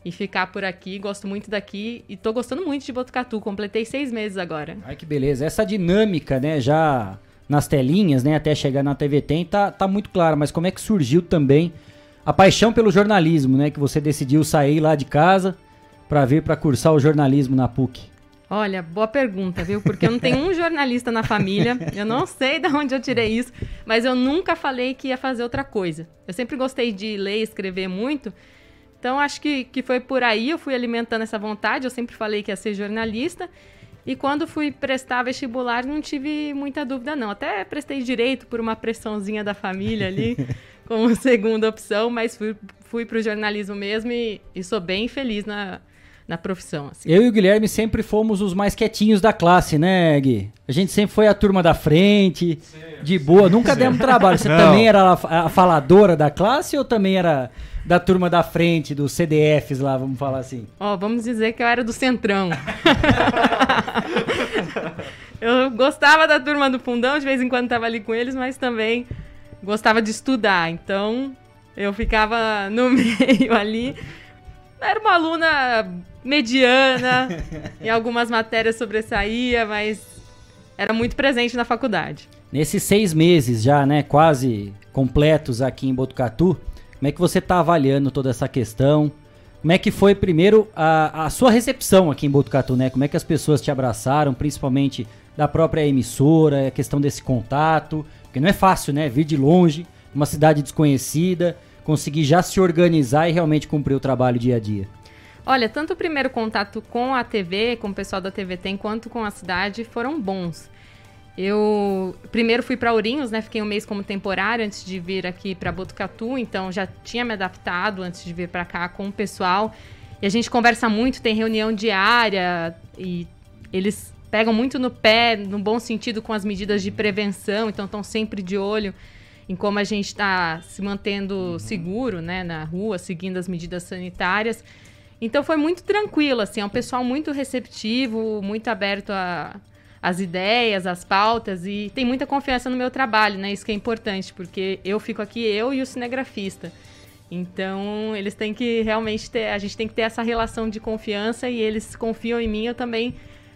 e ficar por aqui. Gosto muito daqui e tô gostando muito de Botucatu. Completei seis meses agora. Ai, que beleza. Essa dinâmica, né, já nas telinhas, né, até chegar na TVT, tá, tá muito clara. Mas como é que surgiu também a paixão pelo jornalismo, né, que você decidiu sair lá de casa para vir para cursar o jornalismo na PUC? Olha, boa pergunta, viu? Porque eu não tenho um jornalista na família. Eu não sei de onde eu tirei isso, mas eu nunca falei que ia fazer outra coisa. Eu sempre gostei de ler e escrever muito. Então acho que, que foi por aí, eu fui alimentando essa vontade. Eu sempre falei que ia ser jornalista. E quando fui prestar vestibular, não tive muita dúvida, não. Até prestei direito por uma pressãozinha da família ali, como segunda opção, mas fui, fui para o jornalismo mesmo e, e sou bem feliz na, na profissão. Assim. Eu e o Guilherme sempre fomos os mais quietinhos da classe, né, Gui? A gente sempre foi a turma da frente, sim, de boa, nunca sim. demos trabalho. Você Não. também era a, a, faladora da classe ou também era da turma da frente, dos CDFs lá, vamos falar assim? Ó, oh, vamos dizer que eu era do Centrão. eu gostava da turma do fundão, de vez em quando tava ali com eles, mas também gostava de estudar. Então, eu ficava no meio ali. Era uma aluna mediana, em algumas matérias sobressaía, mas era muito presente na faculdade. Nesses seis meses já, né, quase completos aqui em Botucatu, como é que você está avaliando toda essa questão? Como é que foi, primeiro, a, a sua recepção aqui em Botucatu, né? Como é que as pessoas te abraçaram, principalmente da própria emissora, a questão desse contato? Porque não é fácil, né? Vir de longe, uma cidade desconhecida, conseguir já se organizar e realmente cumprir o trabalho dia a dia. Olha, tanto o primeiro contato com a TV, com o pessoal da TV Tem, quanto com a cidade foram bons. Eu primeiro fui para Ourinhos, né? Fiquei um mês como temporário antes de vir aqui para Botucatu, então já tinha me adaptado antes de vir para cá com o pessoal. E a gente conversa muito, tem reunião diária e eles pegam muito no pé, no bom sentido, com as medidas de prevenção, então estão sempre de olho em como a gente está se mantendo seguro, né, na rua, seguindo as medidas sanitárias. Então foi muito tranquilo, assim, é um pessoal muito receptivo, muito aberto a as ideias, as pautas e tem muita confiança no meu trabalho, né? Isso que é importante, porque eu fico aqui eu e o cinegrafista. Então, eles têm que realmente ter, a gente tem que ter essa relação de confiança e eles confiam em mim, eu também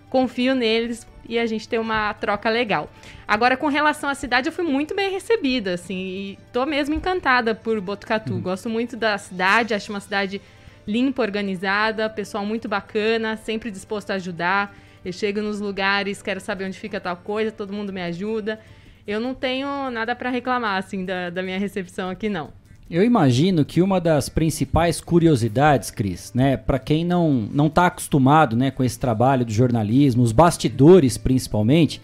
confio neles e a gente tem uma troca legal. Agora, com relação à cidade, eu fui muito bem recebida, assim, e tô mesmo encantada por Botucatu. Uhum. Gosto muito da cidade, acho uma cidade limpa, organizada, pessoal muito bacana, sempre disposto a ajudar. Eu chego nos lugares, quero saber onde fica tal coisa, todo mundo me ajuda. Eu não tenho nada para reclamar, assim, da, da minha recepção aqui, não. Eu imagino que uma das principais curiosidades, Cris, né, para quem não não está acostumado, né, com esse trabalho do jornalismo, os bastidores principalmente,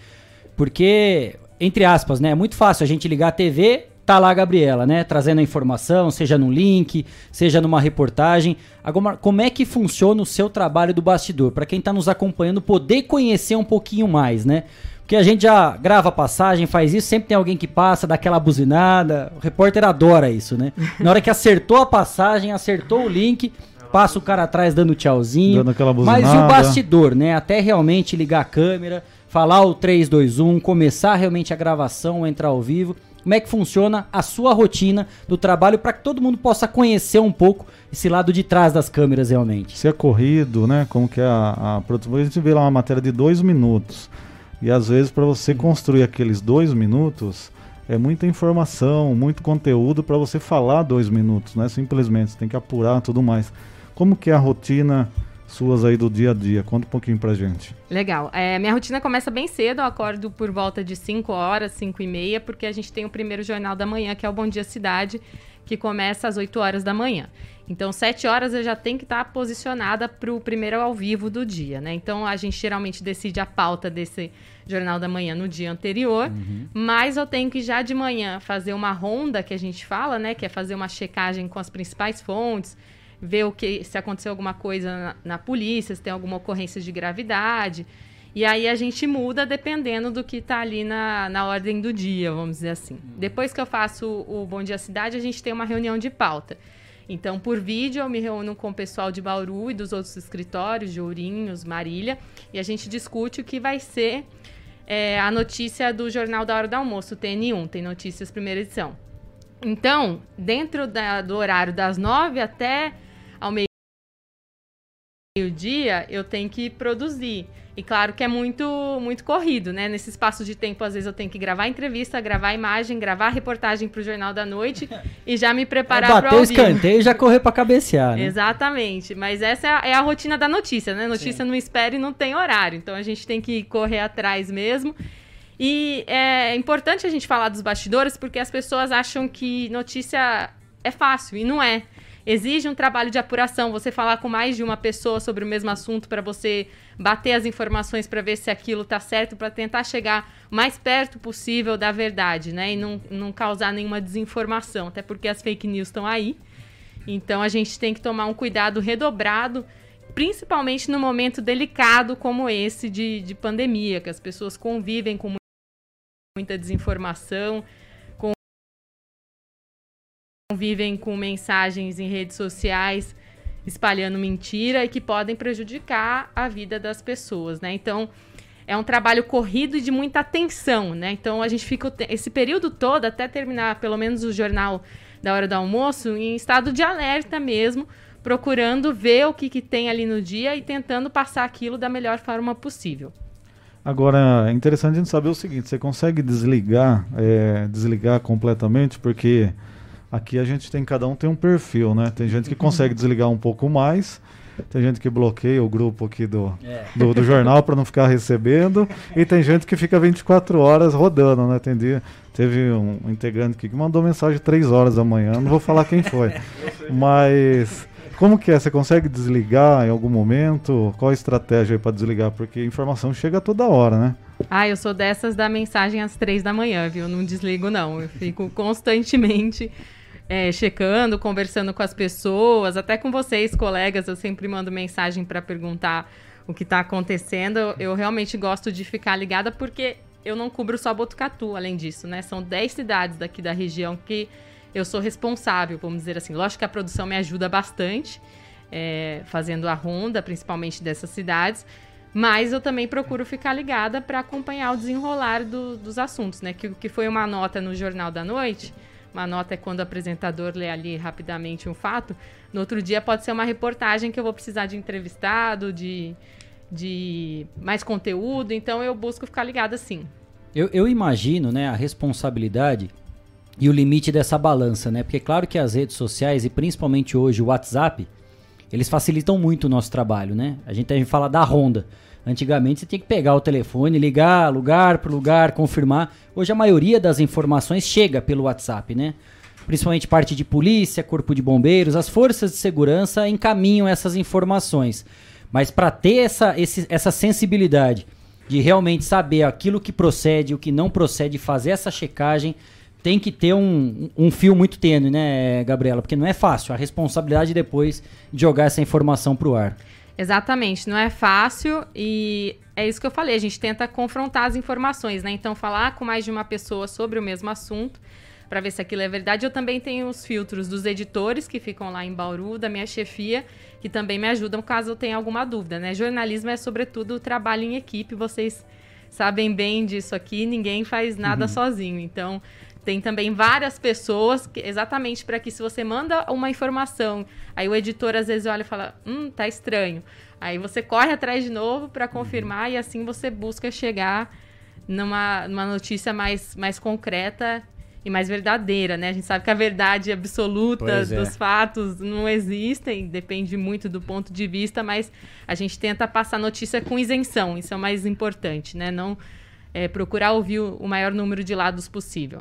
porque entre aspas, né, é muito fácil a gente ligar a TV, tá lá a Gabriela, né, trazendo a informação, seja num link, seja numa reportagem. Agora, como é que funciona o seu trabalho do bastidor? Para quem está nos acompanhando poder conhecer um pouquinho mais, né? Porque a gente já grava passagem, faz isso, sempre tem alguém que passa, dá aquela buzinada. O repórter adora isso, né? Na hora que acertou a passagem, acertou o link, passa o cara atrás dando tchauzinho. Dando aquela buzinada. Mas e o bastidor, né? Até realmente ligar a câmera, falar o 3, 2, 1, começar realmente a gravação, entrar ao vivo. Como é que funciona a sua rotina do trabalho para que todo mundo possa conhecer um pouco esse lado de trás das câmeras realmente? Se é corrido, né? Como que é a, a produção. A gente vê lá uma matéria de dois minutos. E às vezes para você construir aqueles dois minutos é muita informação, muito conteúdo para você falar dois minutos, não é simplesmente, você tem que apurar tudo mais. Como que é a rotina suas aí do dia a dia? Conta um pouquinho pra gente. Legal. É, minha rotina começa bem cedo, eu acordo por volta de 5 horas, 5 e meia, porque a gente tem o primeiro jornal da manhã, que é o Bom Dia Cidade, que começa às 8 horas da manhã. Então, 7 horas eu já tenho que estar posicionada para o primeiro ao vivo do dia, né? Então, a gente geralmente decide a pauta desse Jornal da Manhã no dia anterior, uhum. mas eu tenho que já de manhã fazer uma ronda que a gente fala, né? Que é fazer uma checagem com as principais fontes, ver o que se aconteceu alguma coisa na, na polícia, se tem alguma ocorrência de gravidade. E aí a gente muda dependendo do que está ali na, na ordem do dia, vamos dizer assim. Uhum. Depois que eu faço o, o Bom Dia Cidade, a gente tem uma reunião de pauta. Então, por vídeo, eu me reúno com o pessoal de Bauru e dos outros escritórios, de Ourinhos, Marília, e a gente discute o que vai ser é, a notícia do Jornal da Hora do Almoço, TN1, tem notícias primeira edição. Então, dentro da, do horário das nove até ao meio-dia, eu tenho que produzir. E claro que é muito muito corrido, né? Nesse espaço de tempo, às vezes eu tenho que gravar entrevista, gravar imagem, gravar reportagem para o Jornal da Noite e já me preparar para o escanteio e já correr para cabecear, né? Exatamente. Mas essa é a, é a, rotina da notícia, né? Notícia Sim. não espera e não tem horário. Então a gente tem que correr atrás mesmo. E é importante a gente falar dos bastidores porque as pessoas acham que notícia é fácil e não é exige um trabalho de apuração, você falar com mais de uma pessoa sobre o mesmo assunto para você bater as informações para ver se aquilo está certo, para tentar chegar mais perto possível da verdade, né? E não, não causar nenhuma desinformação, até porque as fake news estão aí. Então a gente tem que tomar um cuidado redobrado, principalmente no momento delicado como esse de, de pandemia, que as pessoas convivem com muita desinformação vivem com mensagens em redes sociais espalhando mentira e que podem prejudicar a vida das pessoas, né? Então, é um trabalho corrido e de muita atenção, né? Então, a gente fica esse período todo até terminar pelo menos o jornal da hora do almoço em estado de alerta mesmo, procurando ver o que, que tem ali no dia e tentando passar aquilo da melhor forma possível. Agora, é interessante a gente saber o seguinte: você consegue desligar, é, desligar completamente, porque Aqui a gente tem, cada um tem um perfil, né? Tem gente que consegue desligar um pouco mais, tem gente que bloqueia o grupo aqui do, é. do, do, jornal para não ficar recebendo, e tem gente que fica 24 horas rodando, né? Tem dia, teve um integrante aqui que mandou mensagem 3 horas da manhã, não vou falar quem foi, mas como que é? Você consegue desligar em algum momento? Qual a estratégia para desligar? Porque a informação chega toda hora, né? Ah, eu sou dessas da mensagem às três da manhã, viu? Não desligo, não. Eu fico constantemente é, checando, conversando com as pessoas, até com vocês, colegas, eu sempre mando mensagem para perguntar o que está acontecendo. Eu realmente gosto de ficar ligada porque eu não cubro só Botucatu, além disso, né? São 10 cidades daqui da região que eu sou responsável, vamos dizer assim. Lógico que a produção me ajuda bastante, é, fazendo a ronda, principalmente dessas cidades, mas eu também procuro ficar ligada para acompanhar o desenrolar do, dos assuntos, né? Que, que foi uma nota no Jornal da Noite uma nota é quando o apresentador lê ali rapidamente um fato. No outro dia pode ser uma reportagem que eu vou precisar de entrevistado, de de mais conteúdo, então eu busco ficar ligada sim. Eu, eu imagino, né, a responsabilidade e o limite dessa balança, né? Porque é claro que as redes sociais e principalmente hoje o WhatsApp, eles facilitam muito o nosso trabalho, né? A gente, a gente fala da Honda. Antigamente você tinha que pegar o telefone, ligar lugar por lugar, confirmar. Hoje a maioria das informações chega pelo WhatsApp, né? Principalmente parte de polícia, corpo de bombeiros, as forças de segurança encaminham essas informações. Mas para ter essa, esse, essa sensibilidade de realmente saber aquilo que procede, o que não procede, fazer essa checagem, tem que ter um, um fio muito tênue, né, Gabriela? Porque não é fácil a responsabilidade depois de jogar essa informação para o ar. Exatamente, não é fácil e é isso que eu falei, a gente tenta confrontar as informações, né? Então, falar com mais de uma pessoa sobre o mesmo assunto para ver se aquilo é verdade. Eu também tenho os filtros dos editores que ficam lá em Bauru, da minha chefia, que também me ajudam caso eu tenha alguma dúvida, né? Jornalismo é sobretudo o trabalho em equipe, vocês sabem bem disso aqui, ninguém faz nada uhum. sozinho. Então, tem também várias pessoas, que, exatamente para que se você manda uma informação, aí o editor às vezes olha e fala, hum, tá estranho. Aí você corre atrás de novo para confirmar uhum. e assim você busca chegar numa, numa notícia mais, mais concreta e mais verdadeira, né? A gente sabe que a verdade absoluta é. dos fatos não existem, depende muito do ponto de vista, mas a gente tenta passar notícia com isenção, isso é o mais importante, né? Não é, procurar ouvir o maior número de lados possível.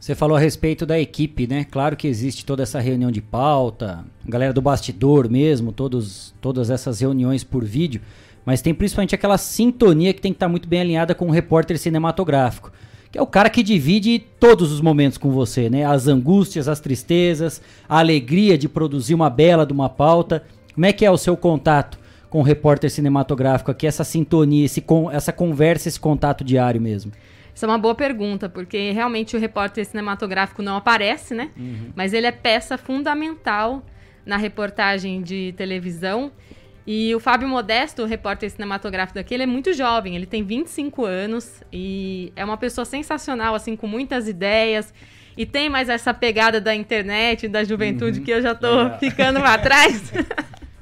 Você falou a respeito da equipe, né? Claro que existe toda essa reunião de pauta, galera do bastidor mesmo, todos, todas essas reuniões por vídeo, mas tem principalmente aquela sintonia que tem que estar muito bem alinhada com o repórter cinematográfico que é o cara que divide todos os momentos com você, né? As angústias, as tristezas, a alegria de produzir uma bela de uma pauta. Como é que é o seu contato com o repórter cinematográfico aqui, essa sintonia, esse, essa conversa, esse contato diário mesmo? Isso é uma boa pergunta, porque realmente o repórter cinematográfico não aparece, né? Uhum. Mas ele é peça fundamental na reportagem de televisão. E o Fábio Modesto, o repórter cinematográfico daqui, ele é muito jovem, ele tem 25 anos e é uma pessoa sensacional, assim, com muitas ideias. E tem mais essa pegada da internet, da juventude, uhum. que eu já tô é. ficando para trás.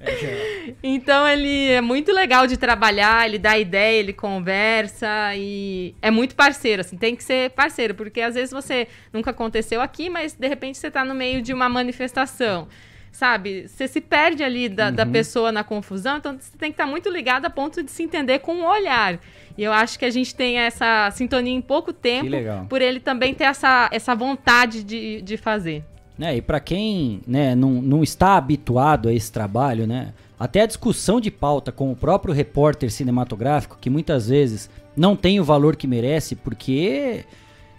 É, então ele é muito legal de trabalhar, ele dá ideia, ele conversa e é muito parceiro, assim, tem que ser parceiro, porque às vezes você nunca aconteceu aqui, mas de repente você tá no meio de uma manifestação sabe? Você se perde ali da, uhum. da pessoa na confusão, então você tem que estar muito ligado a ponto de se entender com o um olhar. E eu acho que a gente tem essa sintonia em pouco tempo, por ele também ter essa, essa vontade de, de fazer. É, e para quem né, não, não está habituado a esse trabalho, né, até a discussão de pauta com o próprio repórter cinematográfico, que muitas vezes não tem o valor que merece, porque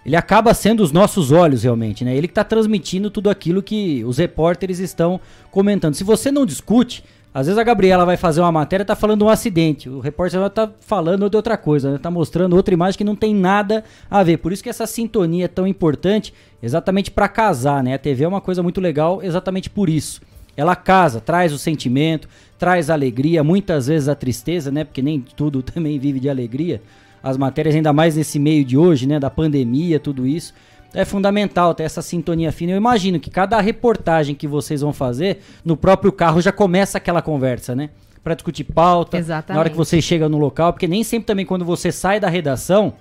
ele acaba sendo os nossos olhos realmente, né? Ele que está transmitindo tudo aquilo que os repórteres estão comentando. Se você não discute, às vezes a Gabriela vai fazer uma matéria tá falando de um acidente, o repórter está falando de outra coisa, né? Tá mostrando outra imagem que não tem nada a ver. Por isso que essa sintonia é tão importante, exatamente para casar, né? A TV é uma coisa muito legal exatamente por isso. Ela casa, traz o sentimento, traz a alegria, muitas vezes a tristeza, né? Porque nem tudo também vive de alegria as matérias, ainda mais nesse meio de hoje, né, da pandemia, tudo isso. É fundamental ter essa sintonia fina. Eu imagino que cada reportagem que vocês vão fazer, no próprio carro já começa aquela conversa, né? Para discutir pauta, Exatamente. na hora que você chega no local, porque nem sempre também quando você sai da redação,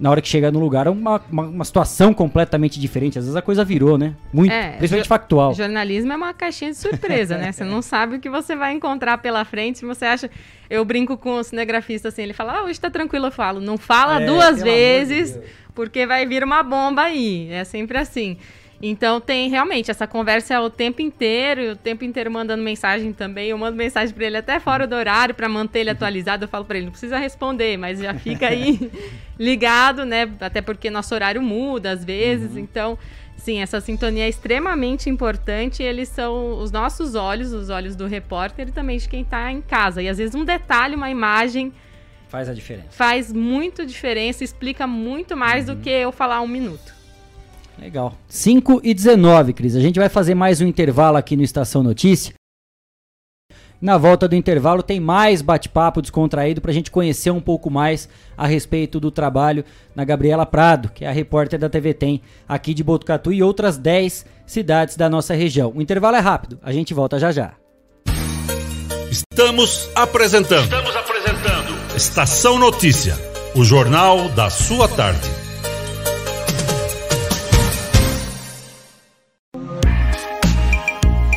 na hora que chega no lugar, é uma, uma, uma, situação completamente diferente. Às vezes a coisa virou, né? Muito, é, principalmente factual. Jornalismo é uma caixinha de surpresa, né? Você não sabe o que você vai encontrar pela frente. Você acha. Eu brinco com o cinegrafista assim, ele fala, ah, hoje tá tranquilo, eu falo. Não fala é, duas vezes, de porque vai vir uma bomba aí. É sempre assim. Então tem realmente essa conversa é o tempo inteiro, o tempo inteiro mandando mensagem também. Eu mando mensagem para ele até fora do horário para manter ele atualizado. Eu falo para ele, não precisa responder, mas já fica aí ligado, né? Até porque nosso horário muda às vezes. Uhum. Então, sim, essa sintonia é extremamente importante. eles são os nossos olhos, os olhos do repórter e também de quem está em casa. E às vezes um detalhe, uma imagem faz a diferença. Faz muito diferença, explica muito mais uhum. do que eu falar um minuto. Legal. 5 e 19, Cris. A gente vai fazer mais um intervalo aqui no Estação Notícia. Na volta do intervalo tem mais bate-papo descontraído para a gente conhecer um pouco mais a respeito do trabalho na Gabriela Prado, que é a repórter da TV Tem aqui de Botucatu e outras 10 cidades da nossa região. O intervalo é rápido, a gente volta já já. Estamos apresentando. Estamos apresentando Estação Notícia, o jornal da sua tarde.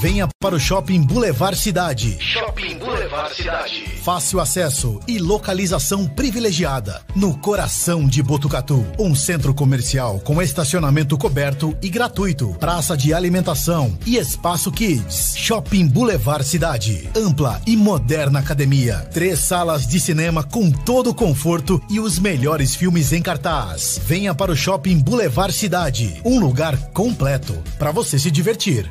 Venha para o Shopping Boulevard Cidade. Shopping Boulevard Cidade. Fácil acesso e localização privilegiada. No coração de Botucatu. Um centro comercial com estacionamento coberto e gratuito. Praça de alimentação e espaço kids. Shopping Boulevard Cidade. Ampla e moderna academia. Três salas de cinema com todo o conforto e os melhores filmes em cartaz. Venha para o Shopping Boulevard Cidade. Um lugar completo para você se divertir.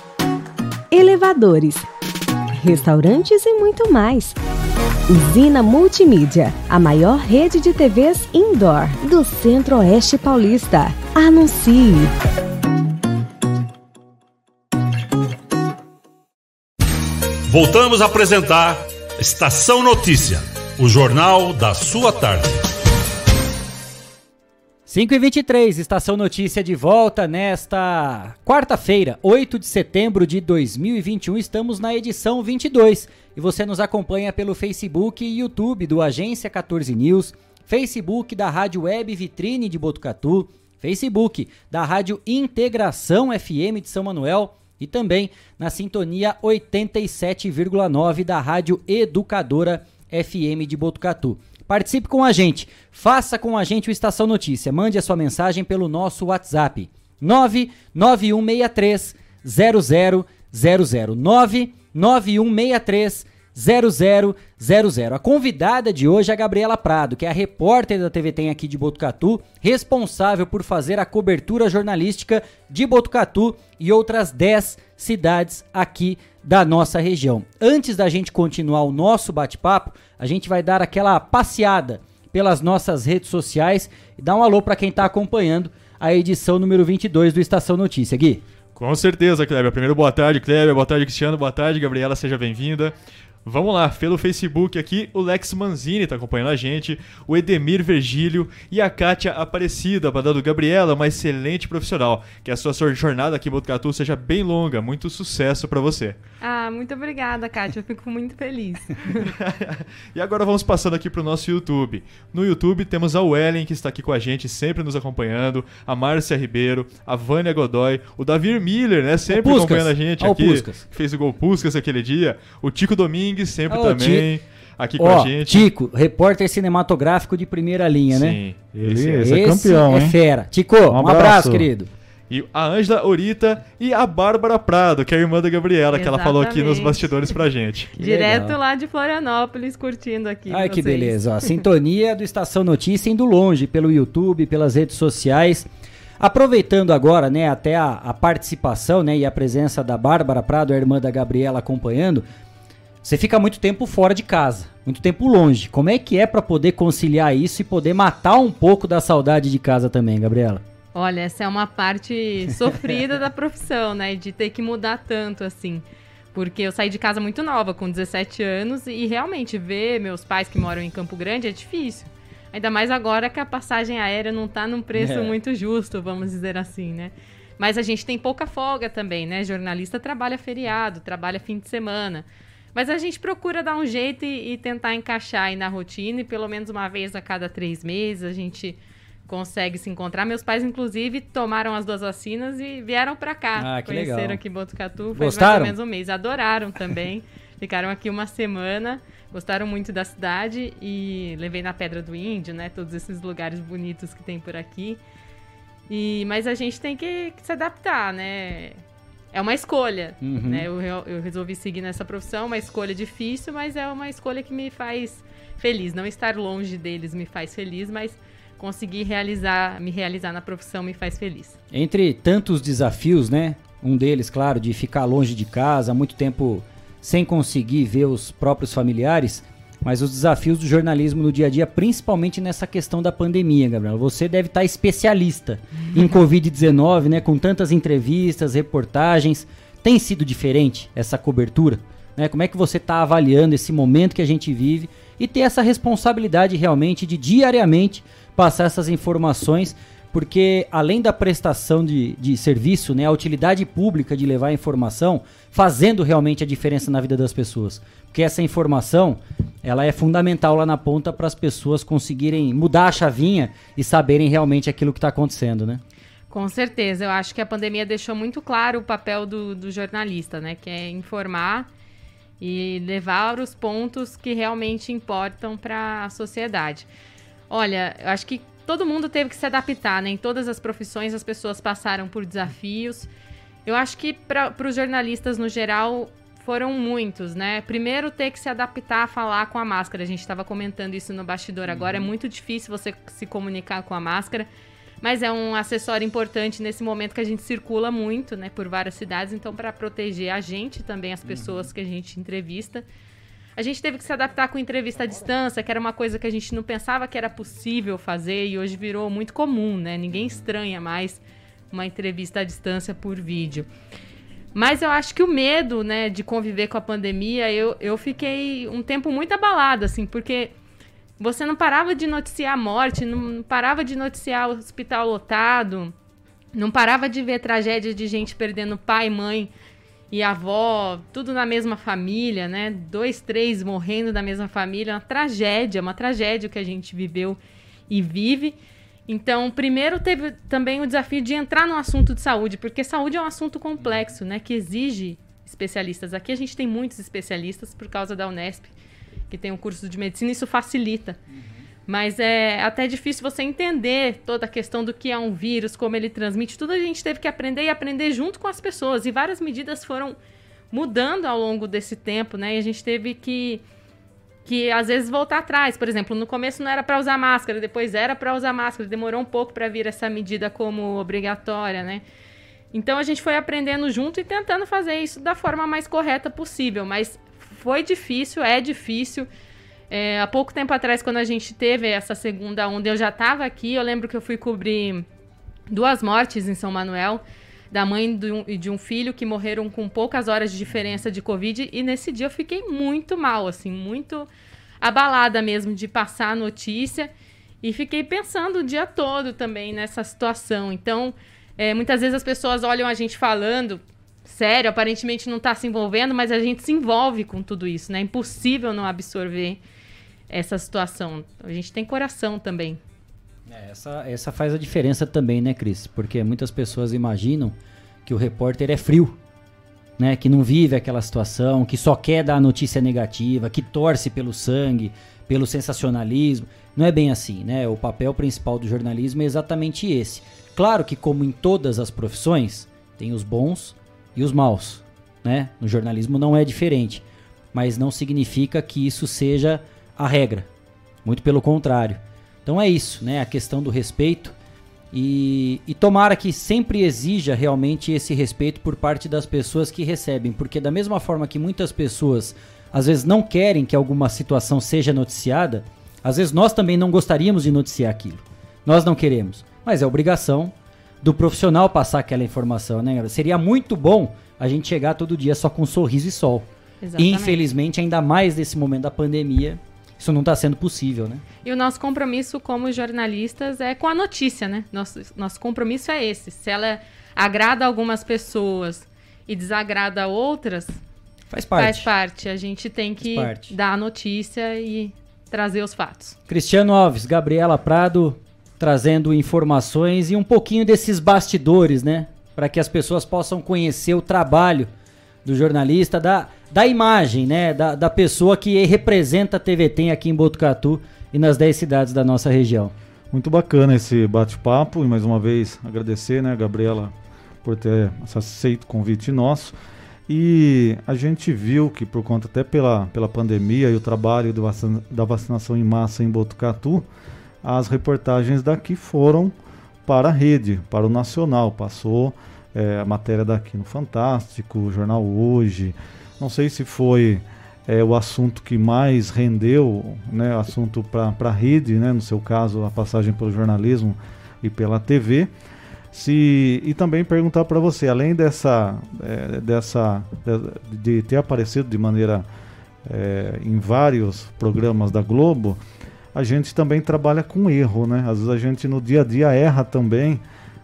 elevadores, restaurantes e muito mais. Usina Multimídia, a maior rede de TVs indoor do Centro-Oeste Paulista. Anuncie! Voltamos a apresentar Estação Notícia, o jornal da sua tarde. 5 e 23 Estação Notícia de volta nesta quarta-feira, 8 de setembro de 2021. Estamos na edição 22 e você nos acompanha pelo Facebook e YouTube do Agência 14 News, Facebook da Rádio Web Vitrine de Botucatu, Facebook da Rádio Integração FM de São Manuel e também na sintonia 87,9 da Rádio Educadora FM de Botucatu. Participe com a gente. Faça com a gente o Estação Notícia. Mande a sua mensagem pelo nosso WhatsApp. 99163 0000 99163 0000. A convidada de hoje é a Gabriela Prado, que é a repórter da TV Tem aqui de Botucatu, responsável por fazer a cobertura jornalística de Botucatu e outras 10 cidades aqui da nossa região. Antes da gente continuar o nosso bate-papo, a gente vai dar aquela passeada pelas nossas redes sociais e dar um alô para quem está acompanhando a edição número 22 do Estação Notícia. Gui. Com certeza, Kleber. Primeiro, boa tarde, Kleber. Boa tarde, Cristiano. Boa tarde, Gabriela. Seja bem-vinda. Vamos lá, pelo Facebook aqui, o Lex Manzini tá acompanhando a gente, o Edemir Virgílio e a Kátia Aparecida, mandando Gabriela, uma excelente profissional. Que a sua jornada aqui em Botucatu seja bem longa, muito sucesso para você. Ah, muito obrigada, Kátia, eu fico muito feliz. e agora vamos passando aqui pro nosso YouTube. No YouTube temos a Wellen, que está aqui com a gente, sempre nos acompanhando, a Márcia Ribeiro, a Vânia Godoy, o Davi Miller, né, sempre acompanhando a gente aqui, Puscas. que fez o gol Puscas aquele dia, o Tico Domingues, Domingues, sempre oh, também. Ti... Aqui com a gente. Tico, repórter cinematográfico de primeira linha, Sim, né? Sim, esse, esse, é campeão, é hein? fera. Tico, um, um abraço. abraço, querido. E a Ângela Orita e a Bárbara Prado, que é a irmã da Gabriela, Exatamente. que ela falou aqui nos bastidores pra gente. Direto legal. lá de Florianópolis, curtindo aqui. Ai, que beleza. Ó, sintonia do Estação Notícia indo longe pelo YouTube, pelas redes sociais. Aproveitando agora, né, até a, a participação, né, e a presença da Bárbara Prado, a irmã da Gabriela, acompanhando, você fica muito tempo fora de casa, muito tempo longe. Como é que é para poder conciliar isso e poder matar um pouco da saudade de casa também, Gabriela? Olha, essa é uma parte sofrida da profissão, né? De ter que mudar tanto assim. Porque eu saí de casa muito nova, com 17 anos, e realmente ver meus pais que moram em Campo Grande é difícil. Ainda mais agora que a passagem aérea não tá num preço é. muito justo, vamos dizer assim, né? Mas a gente tem pouca folga também, né? Jornalista trabalha feriado, trabalha fim de semana. Mas a gente procura dar um jeito e, e, tentar encaixar aí na rotina, e pelo menos uma vez a cada três meses a gente consegue se encontrar. Meus pais, inclusive, tomaram as duas vacinas e vieram para cá. Ah, que Conheceram legal. aqui Botucatu faz Gostaram? mais ou menos um mês. Adoraram também. Ficaram aqui uma semana, gostaram muito da cidade e levei na Pedra do Índio, né? Todos esses lugares bonitos que tem por aqui. E, mas a gente tem que, que se adaptar, né? É uma escolha, uhum. né? Eu, eu resolvi seguir nessa profissão, uma escolha difícil, mas é uma escolha que me faz feliz. Não estar longe deles me faz feliz, mas conseguir realizar, me realizar na profissão me faz feliz. Entre tantos desafios, né? Um deles, claro, de ficar longe de casa, muito tempo sem conseguir ver os próprios familiares, mas os desafios do jornalismo no dia a dia, principalmente nessa questão da pandemia, Gabriel. Você deve estar especialista em Covid-19, né? Com tantas entrevistas, reportagens. Tem sido diferente essa cobertura? Né? Como é que você está avaliando esse momento que a gente vive e ter essa responsabilidade realmente de diariamente passar essas informações porque além da prestação de, de serviço, né, a utilidade pública de levar a informação, fazendo realmente a diferença na vida das pessoas. Porque essa informação, ela é fundamental lá na ponta para as pessoas conseguirem mudar a chavinha e saberem realmente aquilo que está acontecendo, né? Com certeza, eu acho que a pandemia deixou muito claro o papel do, do jornalista, né? Que é informar e levar os pontos que realmente importam para a sociedade. Olha, eu acho que todo mundo teve que se adaptar, né? Em todas as profissões as pessoas passaram por desafios. Eu acho que para os jornalistas no geral foram muitos, né? Primeiro ter que se adaptar a falar com a máscara. A gente estava comentando isso no bastidor agora. É uhum. É muito difícil você se comunicar com a máscara. Mas é um acessório importante nesse momento que a gente circula muito, né, por várias cidades, então para proteger a gente também as pessoas uhum. que a gente entrevista. A gente teve que se adaptar com entrevista à distância, que era uma coisa que a gente não pensava que era possível fazer e hoje virou muito comum, né? Ninguém estranha mais uma entrevista à distância por vídeo. Mas eu acho que o medo, né, de conviver com a pandemia, eu, eu fiquei um tempo muito abalada, assim, porque você não parava de noticiar a morte, não parava de noticiar o hospital lotado, não parava de ver tragédia de gente perdendo pai, mãe e avó, tudo na mesma família, né? Dois, três morrendo da mesma família, uma tragédia, uma tragédia que a gente viveu e vive. Então, primeiro teve também o desafio de entrar no assunto de saúde, porque saúde é um assunto complexo, né? Que exige especialistas. Aqui a gente tem muitos especialistas por causa da Unesp, que tem um curso de medicina, isso facilita. Uhum. Mas é até difícil você entender toda a questão do que é um vírus, como ele transmite. Tudo a gente teve que aprender e aprender junto com as pessoas. E várias medidas foram mudando ao longo desse tempo, né? E a gente teve que que às vezes voltar atrás. Por exemplo, no começo não era para usar máscara, depois era para usar máscara. Demorou um pouco para vir essa medida como obrigatória, né? Então a gente foi aprendendo junto e tentando fazer isso da forma mais correta possível, mas foi difícil, é difícil. É, há pouco tempo atrás, quando a gente teve essa segunda onda, eu já estava aqui. Eu lembro que eu fui cobrir duas mortes em São Manuel. da mãe de um, de um filho que morreram com poucas horas de diferença de Covid. E nesse dia eu fiquei muito mal, assim, muito abalada mesmo de passar a notícia. E fiquei pensando o dia todo também nessa situação. Então, é, muitas vezes as pessoas olham a gente falando, sério, aparentemente não está se envolvendo, mas a gente se envolve com tudo isso, né? É impossível não absorver essa situação. A gente tem coração também. É, essa, essa faz a diferença também, né, Cris? Porque muitas pessoas imaginam que o repórter é frio, né? Que não vive aquela situação, que só quer dar a notícia negativa, que torce pelo sangue, pelo sensacionalismo. Não é bem assim, né? O papel principal do jornalismo é exatamente esse. Claro que, como em todas as profissões, tem os bons e os maus, né? No jornalismo não é diferente, mas não significa que isso seja a regra. Muito pelo contrário. Então é isso, né? A questão do respeito e, e tomara que sempre exija realmente esse respeito por parte das pessoas que recebem, porque da mesma forma que muitas pessoas às vezes não querem que alguma situação seja noticiada, às vezes nós também não gostaríamos de noticiar aquilo. Nós não queremos, mas é obrigação do profissional passar aquela informação, né? Seria muito bom a gente chegar todo dia só com um sorriso e sol. Exatamente. Infelizmente, ainda mais nesse momento da pandemia, isso não está sendo possível, né? E o nosso compromisso como jornalistas é com a notícia, né? Nosso, nosso compromisso é esse. Se ela agrada algumas pessoas e desagrada outras, faz parte. Faz parte. A gente tem que dar a notícia e trazer os fatos. Cristiano Alves, Gabriela Prado, trazendo informações e um pouquinho desses bastidores, né? Para que as pessoas possam conhecer o trabalho do jornalista, da, da imagem, né? Da, da pessoa que representa a TVT aqui em Botucatu e nas 10 cidades da nossa região. Muito bacana esse bate-papo e mais uma vez agradecer, né, Gabriela, por ter aceito o convite nosso. E a gente viu que por conta até pela, pela pandemia e o trabalho vacina, da vacinação em massa em Botucatu, as reportagens daqui foram para a rede, para o nacional. Passou é, a matéria daqui no Fantástico, o Jornal Hoje. Não sei se foi é, o assunto que mais rendeu, né, assunto para a rede, né, no seu caso, a passagem pelo jornalismo e pela TV se e também perguntar para você, além dessa é, dessa de, de, ter aparecido de maneira é, em vários programas da Globo, a gente também trabalha com erro, né? Às vezes a gente no dia a dia erra também.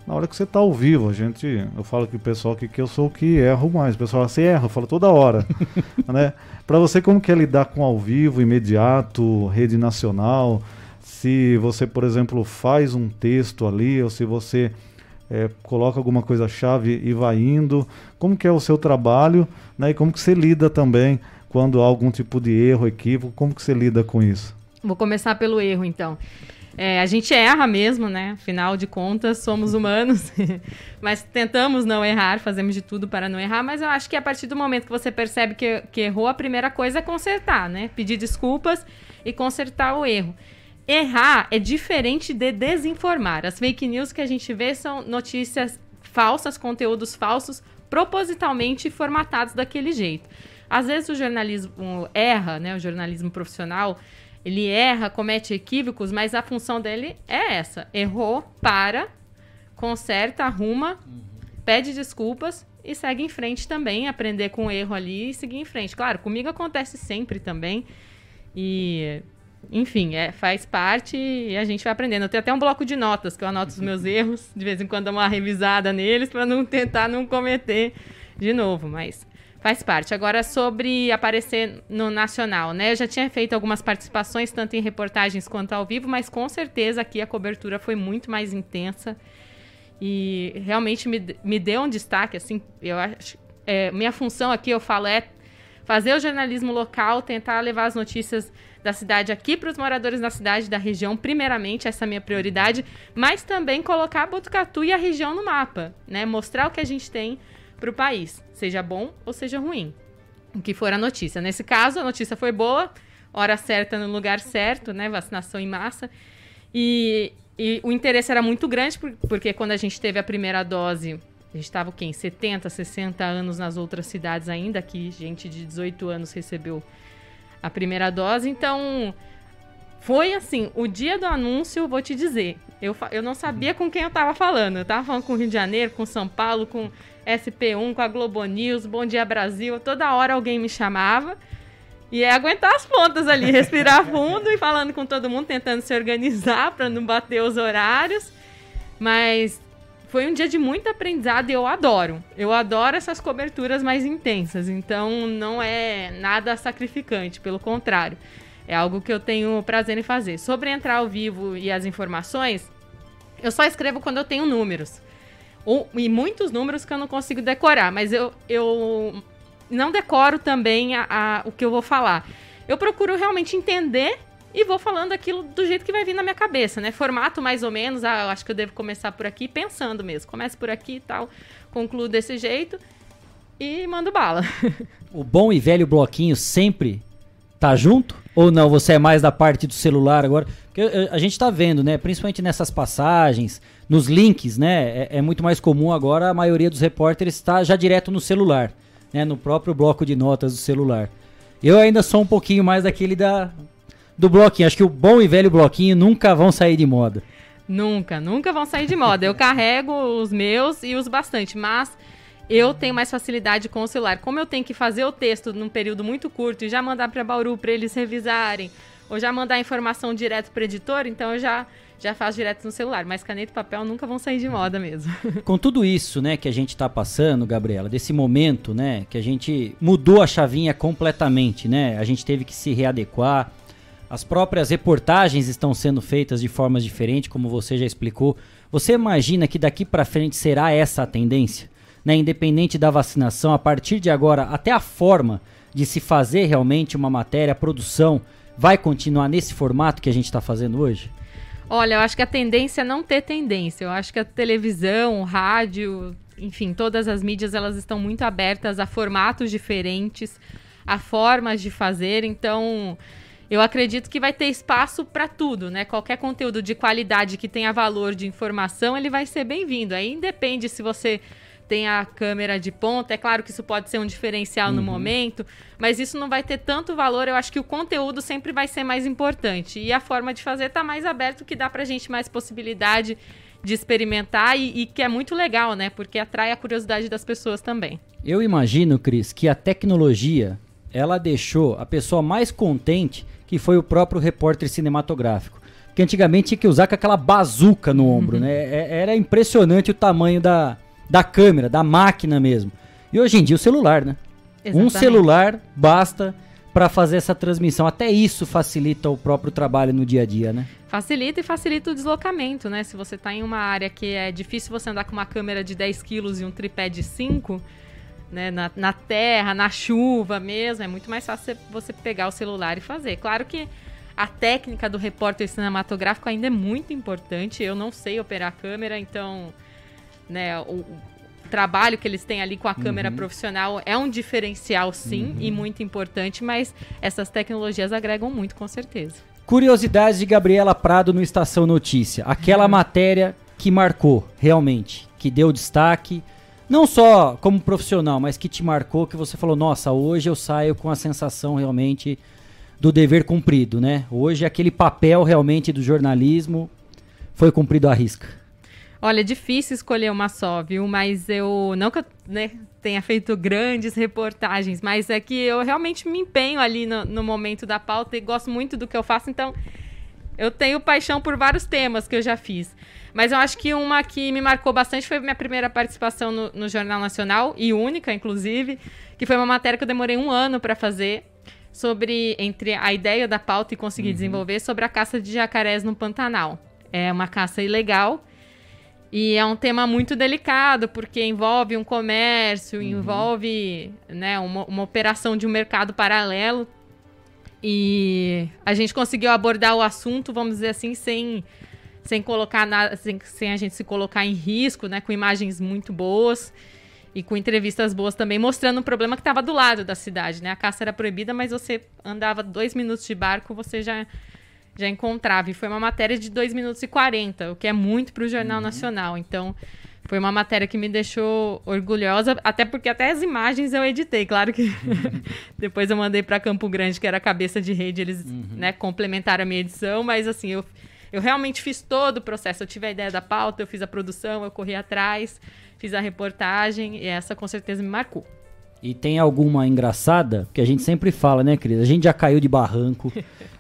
Na hora que você está ao vivo, a gente, eu falo que o pessoal que, que eu sou o que erro mais. O pessoal você erra, eu falo toda hora, né? Para você como que é lidar com ao vivo, imediato, rede nacional? Se você, por exemplo, faz um texto ali, ou se você é, coloca alguma coisa-chave e vai indo. Como que é o seu trabalho né, e como que você lida também quando há algum tipo de erro, equívoco, como que você lida com isso? Vou começar pelo erro, então. É, a gente erra mesmo, né? Afinal de contas, somos humanos. mas tentamos não errar, fazemos de tudo para não errar. Mas eu acho que a partir do momento que você percebe que, que errou, a primeira coisa é consertar, né? Pedir desculpas e consertar o erro. Errar é diferente de desinformar. As fake news que a gente vê são notícias falsas, conteúdos falsos, propositalmente formatados daquele jeito. Às vezes o jornalismo erra, né? O jornalismo profissional, ele erra, comete equívocos, mas a função dele é essa: errou, para, conserta, arruma, pede desculpas e segue em frente também, aprender com o erro ali e seguir em frente. Claro, comigo acontece sempre também. E enfim, é, faz parte e a gente vai aprendendo. Eu tenho até um bloco de notas que eu anoto os meus erros, de vez em quando dou uma revisada neles para não tentar não cometer de novo, mas faz parte. Agora sobre aparecer no nacional, né? Eu já tinha feito algumas participações tanto em reportagens quanto ao vivo, mas com certeza aqui a cobertura foi muito mais intensa e realmente me, me deu um destaque assim, eu acho é, minha função aqui, eu falo, é fazer o jornalismo local, tentar levar as notícias da cidade aqui para os moradores da cidade, da região, primeiramente, essa é a minha prioridade, mas também colocar Botucatu e a região no mapa, né? Mostrar o que a gente tem para o país, seja bom ou seja ruim. O que for a notícia. Nesse caso, a notícia foi boa, hora certa no lugar certo, né? Vacinação em massa. E, e o interesse era muito grande, porque quando a gente teve a primeira dose a gente estava? Em 70, 60 anos nas outras cidades ainda, aqui gente de 18 anos recebeu a primeira dose. Então, Foi assim, o dia do anúncio, vou te dizer, eu, eu não sabia com quem eu tava falando. Eu tava falando com o Rio de Janeiro, com São Paulo, com SP1, com a Globo News, Bom Dia Brasil. Toda hora alguém me chamava. E é aguentar as pontas ali, respirar fundo e falando com todo mundo, tentando se organizar para não bater os horários. Mas foi um dia de muito aprendizado e eu adoro. Eu adoro essas coberturas mais intensas. Então não é nada sacrificante, pelo contrário. É algo que eu tenho prazer em fazer. Sobre entrar ao vivo e as informações, eu só escrevo quando eu tenho números. e muitos números que eu não consigo decorar, mas eu, eu não decoro também a, a, o que eu vou falar. Eu procuro realmente entender e vou falando aquilo do jeito que vai vir na minha cabeça, né? Formato mais ou menos, ah, eu acho que eu devo começar por aqui, pensando mesmo. Começo por aqui e tal, concluo desse jeito e mando bala. o bom e velho bloquinho sempre tá junto? Ou não, você é mais da parte do celular agora? Porque a gente tá vendo, né? Principalmente nessas passagens, nos links, né? É, é muito mais comum agora a maioria dos repórteres está já direto no celular né, no próprio bloco de notas do celular. Eu ainda sou um pouquinho mais daquele da do bloquinho. Acho que o bom e velho bloquinho nunca vão sair de moda. Nunca, nunca vão sair de moda. Eu carrego os meus e uso bastante, mas eu tenho mais facilidade com o celular. Como eu tenho que fazer o texto num período muito curto e já mandar para Bauru para eles revisarem, ou já mandar a informação direto para editor, então eu já já faz direto no celular. Mas caneta e papel nunca vão sair de moda mesmo. Com tudo isso, né, que a gente está passando, Gabriela, desse momento, né, que a gente mudou a chavinha completamente, né? A gente teve que se readequar. As próprias reportagens estão sendo feitas de formas diferentes, como você já explicou. Você imagina que daqui para frente será essa a tendência? Né? Independente da vacinação, a partir de agora, até a forma de se fazer realmente uma matéria, a produção, vai continuar nesse formato que a gente está fazendo hoje? Olha, eu acho que a tendência é não ter tendência. Eu acho que a televisão, o rádio, enfim, todas as mídias elas estão muito abertas a formatos diferentes, a formas de fazer. Então, eu acredito que vai ter espaço para tudo, né? Qualquer conteúdo de qualidade que tenha valor de informação, ele vai ser bem-vindo. Aí independe se você tem a câmera de ponta. É claro que isso pode ser um diferencial uhum. no momento, mas isso não vai ter tanto valor. Eu acho que o conteúdo sempre vai ser mais importante. E a forma de fazer está mais aberto, que dá pra gente mais possibilidade de experimentar e, e, que é muito legal, né? Porque atrai a curiosidade das pessoas também. Eu imagino, Cris, que a tecnologia ela deixou a pessoa mais contente que foi o próprio repórter cinematográfico. Porque antigamente tinha que usar com aquela bazuca no ombro, uhum. né? É, era impressionante o tamanho da, da câmera, da máquina mesmo. E hoje em dia o celular, né? Exatamente. Um celular basta para fazer essa transmissão. Até isso facilita o próprio trabalho no dia a dia, né? Facilita e facilita o deslocamento, né? Se você está em uma área que é difícil você andar com uma câmera de 10 quilos e um tripé de 5, né? Na, na terra, na chuva mesmo, é muito mais fácil você pegar o celular e fazer. Claro que a técnica do repórter cinematográfico ainda é muito importante. Eu não sei operar câmera, então né, o, o, trabalho que eles têm ali com a câmera uhum. profissional é um diferencial, sim, uhum. e muito importante, mas essas tecnologias agregam muito, com certeza. Curiosidades de Gabriela Prado no Estação Notícia. Aquela uhum. matéria que marcou, realmente, que deu destaque, não só como profissional, mas que te marcou, que você falou, nossa, hoje eu saio com a sensação realmente do dever cumprido, né? Hoje aquele papel realmente do jornalismo foi cumprido à risca. Olha, é difícil escolher uma só, viu? Mas eu não que eu né, tenha feito grandes reportagens, mas é que eu realmente me empenho ali no, no, momento da pauta e gosto muito do que eu faço, então eu tenho paixão por vários temas que eu já fiz. Mas eu acho que uma que me marcou bastante foi minha primeira participação no, no Jornal Nacional, e única, inclusive, que foi uma matéria que eu demorei um ano para fazer sobre entre a ideia da pauta e conseguir uhum. desenvolver sobre a caça de jacarés no Pantanal. É uma caça ilegal e é um tema muito delicado, porque envolve um comércio, uhum. envolve né, uma, uma operação de um mercado paralelo. E a gente conseguiu abordar o assunto, vamos dizer assim, sem, sem colocar nada, sem, sem a gente se colocar em risco, né? Com imagens muito boas e com entrevistas boas também, mostrando o problema que estava do lado da cidade, né? A caça era proibida, mas você andava dois minutos de barco, você já já encontrava. E foi uma matéria de 2 minutos e 40, o que é muito para o Jornal uhum. Nacional. Então, Foi uma matéria que me deixou orgulhosa, até porque até as imagens eu editei, claro que depois eu mandei para Campo Grande, que era a cabeça de rede, eles uhum. né, complementaram a minha edição, mas assim, eu, eu realmente fiz todo o processo. Eu tive a ideia da pauta, eu fiz a produção, eu corri atrás, fiz a reportagem, e essa com certeza me marcou. E tem alguma engraçada? Que a gente sempre fala, né, Cris? A gente já caiu de barranco,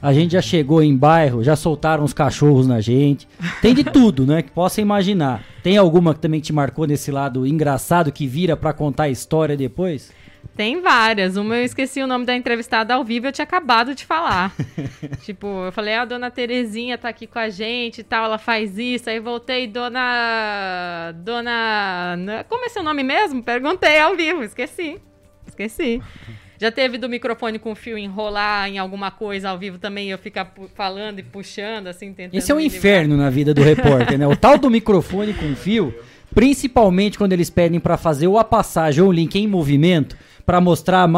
a gente já chegou em bairro, já soltaram os cachorros na gente. Tem de tudo, né? Que possa imaginar. Tem alguma que também te marcou nesse lado engraçado que vira para contar a história depois? Tem várias. Uma eu esqueci o nome da entrevistada ao vivo, eu tinha acabado de falar. tipo, eu falei, ah, a dona Terezinha tá aqui com a gente e tal, ela faz isso. Aí voltei, dona. Dona. Como é seu nome mesmo? Perguntei ao vivo, esqueci. Esqueci. Já teve do microfone com fio enrolar em alguma coisa ao vivo também, eu ficar falando e puxando, assim, tentando. Esse é um inferno na vida do repórter, né? O tal do microfone com fio, principalmente quando eles pedem para fazer ou a passagem ou o link em movimento, para mostrar.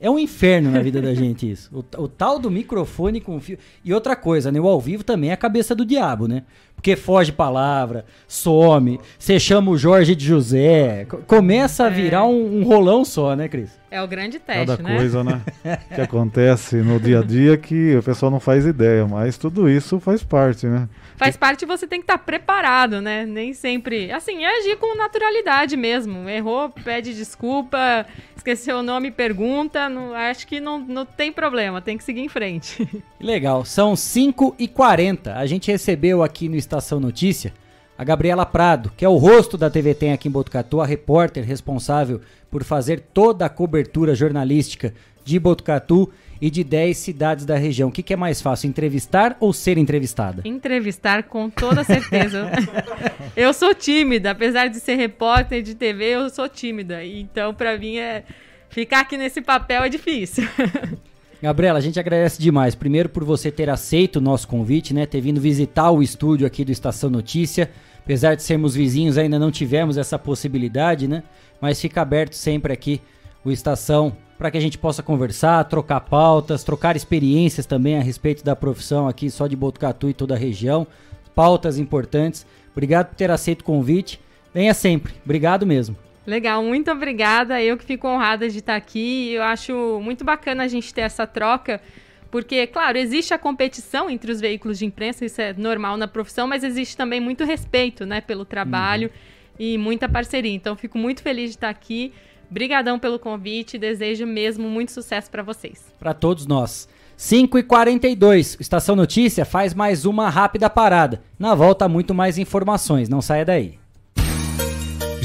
É um inferno na vida da gente isso. O, o, tal do microfone com fio. E outra coisa, né? O ao vivo também é a cabeça do diabo, né? Porque foge palavra, some, você chama o Jorge de José. Começa a virar é. um, um, rolão só, né, Cris? É o grande teste, Cada né? coisa, né? que acontece no dia a dia que o pessoal não faz ideia, mas tudo isso faz parte, né? Faz parte você tem que estar tá preparado, né? Nem sempre. Assim, é agir com naturalidade mesmo. Errou, pede desculpa, esqueceu o nome, pergunta. Não, acho que não, não tem problema, tem que seguir em frente. Legal, são 5h40. A gente recebeu aqui no Estação Notícia a Gabriela Prado, que é o rosto da TV Tem aqui em Botucatu, a repórter responsável por fazer toda a cobertura jornalística de Botucatu e de 10 cidades da região. O que, que, é mais fácil, entrevistar ou ser entrevistada? Entrevistar com toda certeza. eu sou tímida, apesar de ser repórter de TV, eu sou tímida. Então, para mim, é ficar aqui nesse papel é difícil. Gabriela, a gente agradece demais. Primeiro por você ter aceito o nosso convite, né? Ter vindo visitar o estúdio aqui do Estação Notícia. Apesar de sermos vizinhos, ainda não tivemos essa possibilidade, né? Mas fica aberto sempre aqui o Estação para que a gente possa conversar, trocar pautas, trocar experiências também a respeito da profissão aqui só de Botucatu e toda a região. Pautas importantes. Obrigado por ter aceito o convite. Venha sempre. Obrigado mesmo. Legal, muito obrigada. Eu que fico honrada de estar aqui. Eu acho muito bacana a gente ter essa troca, porque, claro, existe a competição entre os veículos de imprensa, isso é normal na profissão, mas existe também muito respeito, né, pelo trabalho uhum. e muita parceria. Então, fico muito feliz de estar aqui. Brigadão pelo convite, desejo mesmo muito sucesso para vocês. Para todos nós. 5 e 42 Estação Notícia faz mais uma rápida parada. Na volta, muito mais informações. Não saia daí.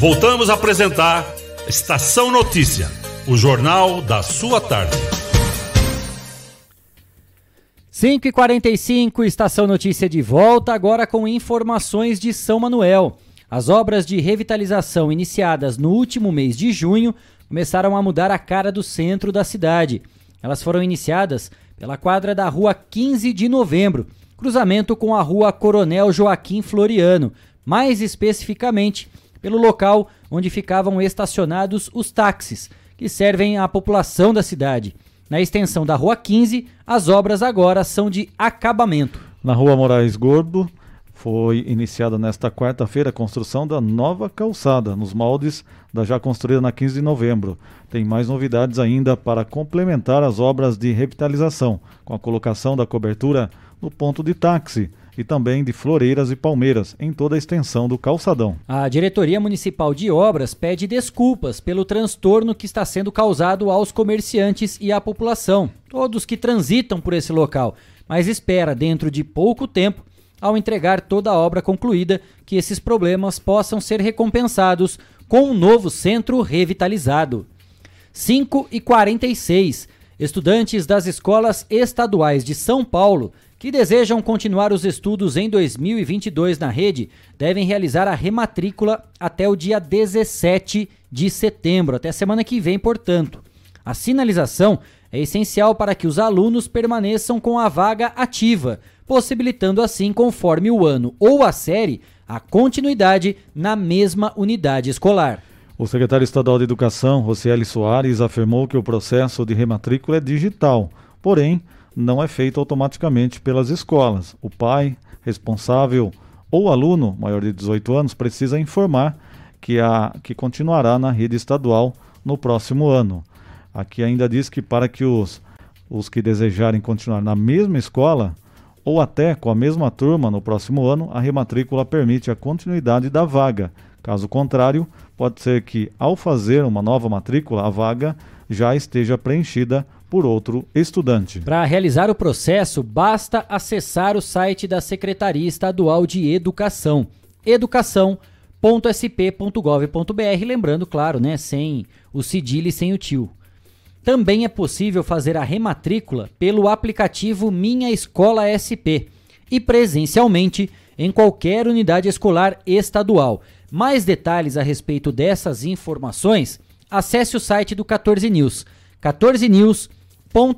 Voltamos a apresentar Estação Notícia, o jornal da sua tarde. 5 e 45 Estação Notícia de volta, agora com informações de São Manuel. As obras de revitalização iniciadas no último mês de junho começaram a mudar a cara do centro da cidade. Elas foram iniciadas pela quadra da rua 15 de novembro, cruzamento com a rua Coronel Joaquim Floriano, mais especificamente pelo local onde ficavam estacionados os táxis, que servem à população da cidade. Na extensão da Rua 15, as obras agora são de acabamento. Na Rua Moraes Gordo, foi iniciada nesta quarta-feira a construção da nova calçada, nos moldes da já construída na 15 de novembro. Tem mais novidades ainda para complementar as obras de revitalização, com a colocação da cobertura no ponto de táxi, e também de floreiras e palmeiras em toda a extensão do calçadão. A Diretoria Municipal de Obras pede desculpas pelo transtorno que está sendo causado aos comerciantes e à população, todos que transitam por esse local, mas espera, dentro de pouco tempo, ao entregar toda a obra concluída, que esses problemas possam ser recompensados com um novo centro revitalizado. 5 e 46. Estudantes das escolas estaduais de São Paulo que desejam continuar os estudos em 2022 na rede devem realizar a rematrícula até o dia 17 de setembro, até semana que vem, portanto. A sinalização é essencial para que os alunos permaneçam com a vaga ativa, possibilitando assim, conforme o ano ou a série, a continuidade na mesma unidade escolar. O secretário estadual de Educação, Rocieli Soares, afirmou que o processo de rematrícula é digital, porém, não é feito automaticamente pelas escolas. O pai responsável ou aluno maior de 18 anos precisa informar que, a, que continuará na rede estadual no próximo ano. Aqui ainda diz que para que os, os que desejarem continuar na mesma escola ou até com a mesma turma no próximo ano, a rematrícula permite a continuidade da vaga. Caso contrário, pode ser que, ao fazer uma nova matrícula, a vaga já esteja preenchida por outro estudante. Para realizar o processo, basta acessar o site da Secretaria Estadual de Educação, educação.sp.gov.br, lembrando, claro, né, sem o cedilho e sem o tio. Também é possível fazer a rematrícula pelo aplicativo Minha Escola SP e presencialmente em qualquer unidade escolar estadual. Mais detalhes a respeito dessas informações, acesse o site do 14 News, 14news.com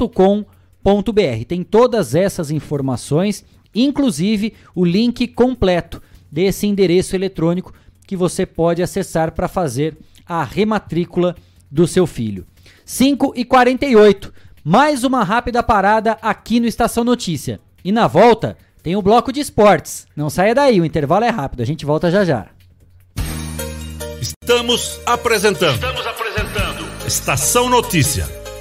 com.br Tem todas essas informações, inclusive o link completo desse endereço eletrônico que você pode acessar para fazer a rematrícula do seu filho. 5 e 48 mais uma rápida parada aqui no Estação Notícia. E na volta tem o bloco de esportes. Não saia daí, o intervalo é rápido, a gente volta já já. Estamos apresentando. Estamos apresentando. Estação Notícia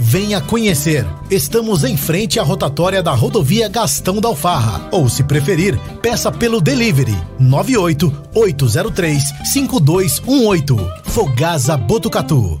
Venha conhecer. Estamos em frente à rotatória da rodovia Gastão da Alfarra. Ou, se preferir, peça pelo delivery 98 803 5218. Fogasa Botucatu.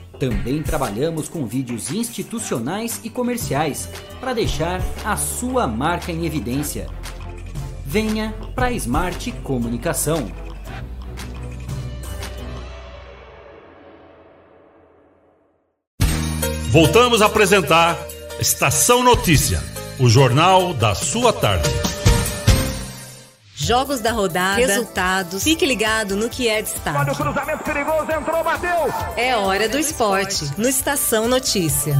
Também trabalhamos com vídeos institucionais e comerciais para deixar a sua marca em evidência. Venha para a Smart Comunicação. Voltamos a apresentar Estação Notícia, o jornal da sua tarde. Jogos da rodada, resultados. Fique ligado no que é destaque. Olha o cruzamento perigoso, entrou, bateu. É hora do esporte, no Estação Notícia.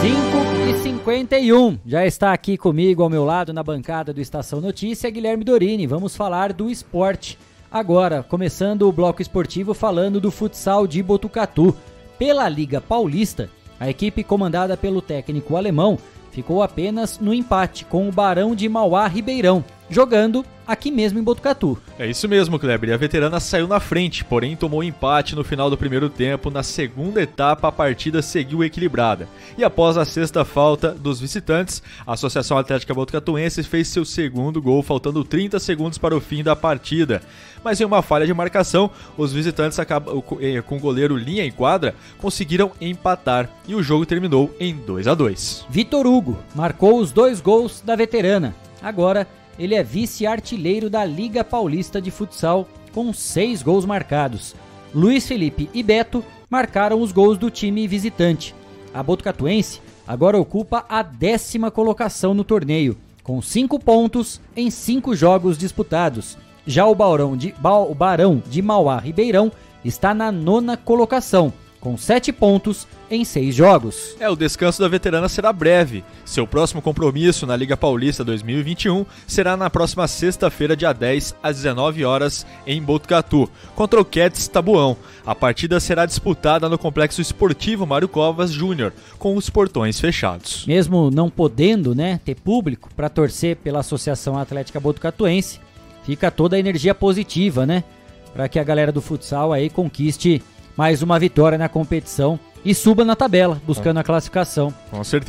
5 e 51 já está aqui comigo ao meu lado na bancada do Estação Notícia, Guilherme Dorini. Vamos falar do esporte. Agora, começando o bloco esportivo falando do futsal de Botucatu. Pela Liga Paulista, a equipe comandada pelo técnico alemão ficou apenas no empate com o Barão de Mauá Ribeirão, jogando aqui mesmo em Botucatu. É isso mesmo, Kleber. E a veterana saiu na frente, porém tomou empate no final do primeiro tempo. Na segunda etapa, a partida seguiu equilibrada. E após a sexta falta dos visitantes, a Associação Atlética Botucatuense fez seu segundo gol, faltando 30 segundos para o fim da partida. Mas em uma falha de marcação, os visitantes, eh, com o goleiro linha em quadra, conseguiram empatar e o jogo terminou em 2 a 2 Vitor Hugo marcou os dois gols da veterana. Agora ele é vice-artilheiro da Liga Paulista de Futsal com seis gols marcados. Luiz Felipe e Beto marcaram os gols do time visitante. A Botucatuense agora ocupa a décima colocação no torneio, com cinco pontos em cinco jogos disputados. Já o, Barão de, o Barão de Mauá Ribeirão está na nona colocação, com 7 pontos em 6 jogos. É, o descanso da veterana será breve. Seu próximo compromisso na Liga Paulista 2021 será na próxima sexta-feira, dia 10, às 19 horas, em Botucatu, contra o Cats Tabuão. A partida será disputada no Complexo Esportivo Mário Covas Júnior, com os portões fechados. Mesmo não podendo né, ter público para torcer pela Associação Atlética Botucatuense, fica toda a energia positiva, né? Para que a galera do futsal aí conquiste mais uma vitória na competição e suba na tabela, buscando a classificação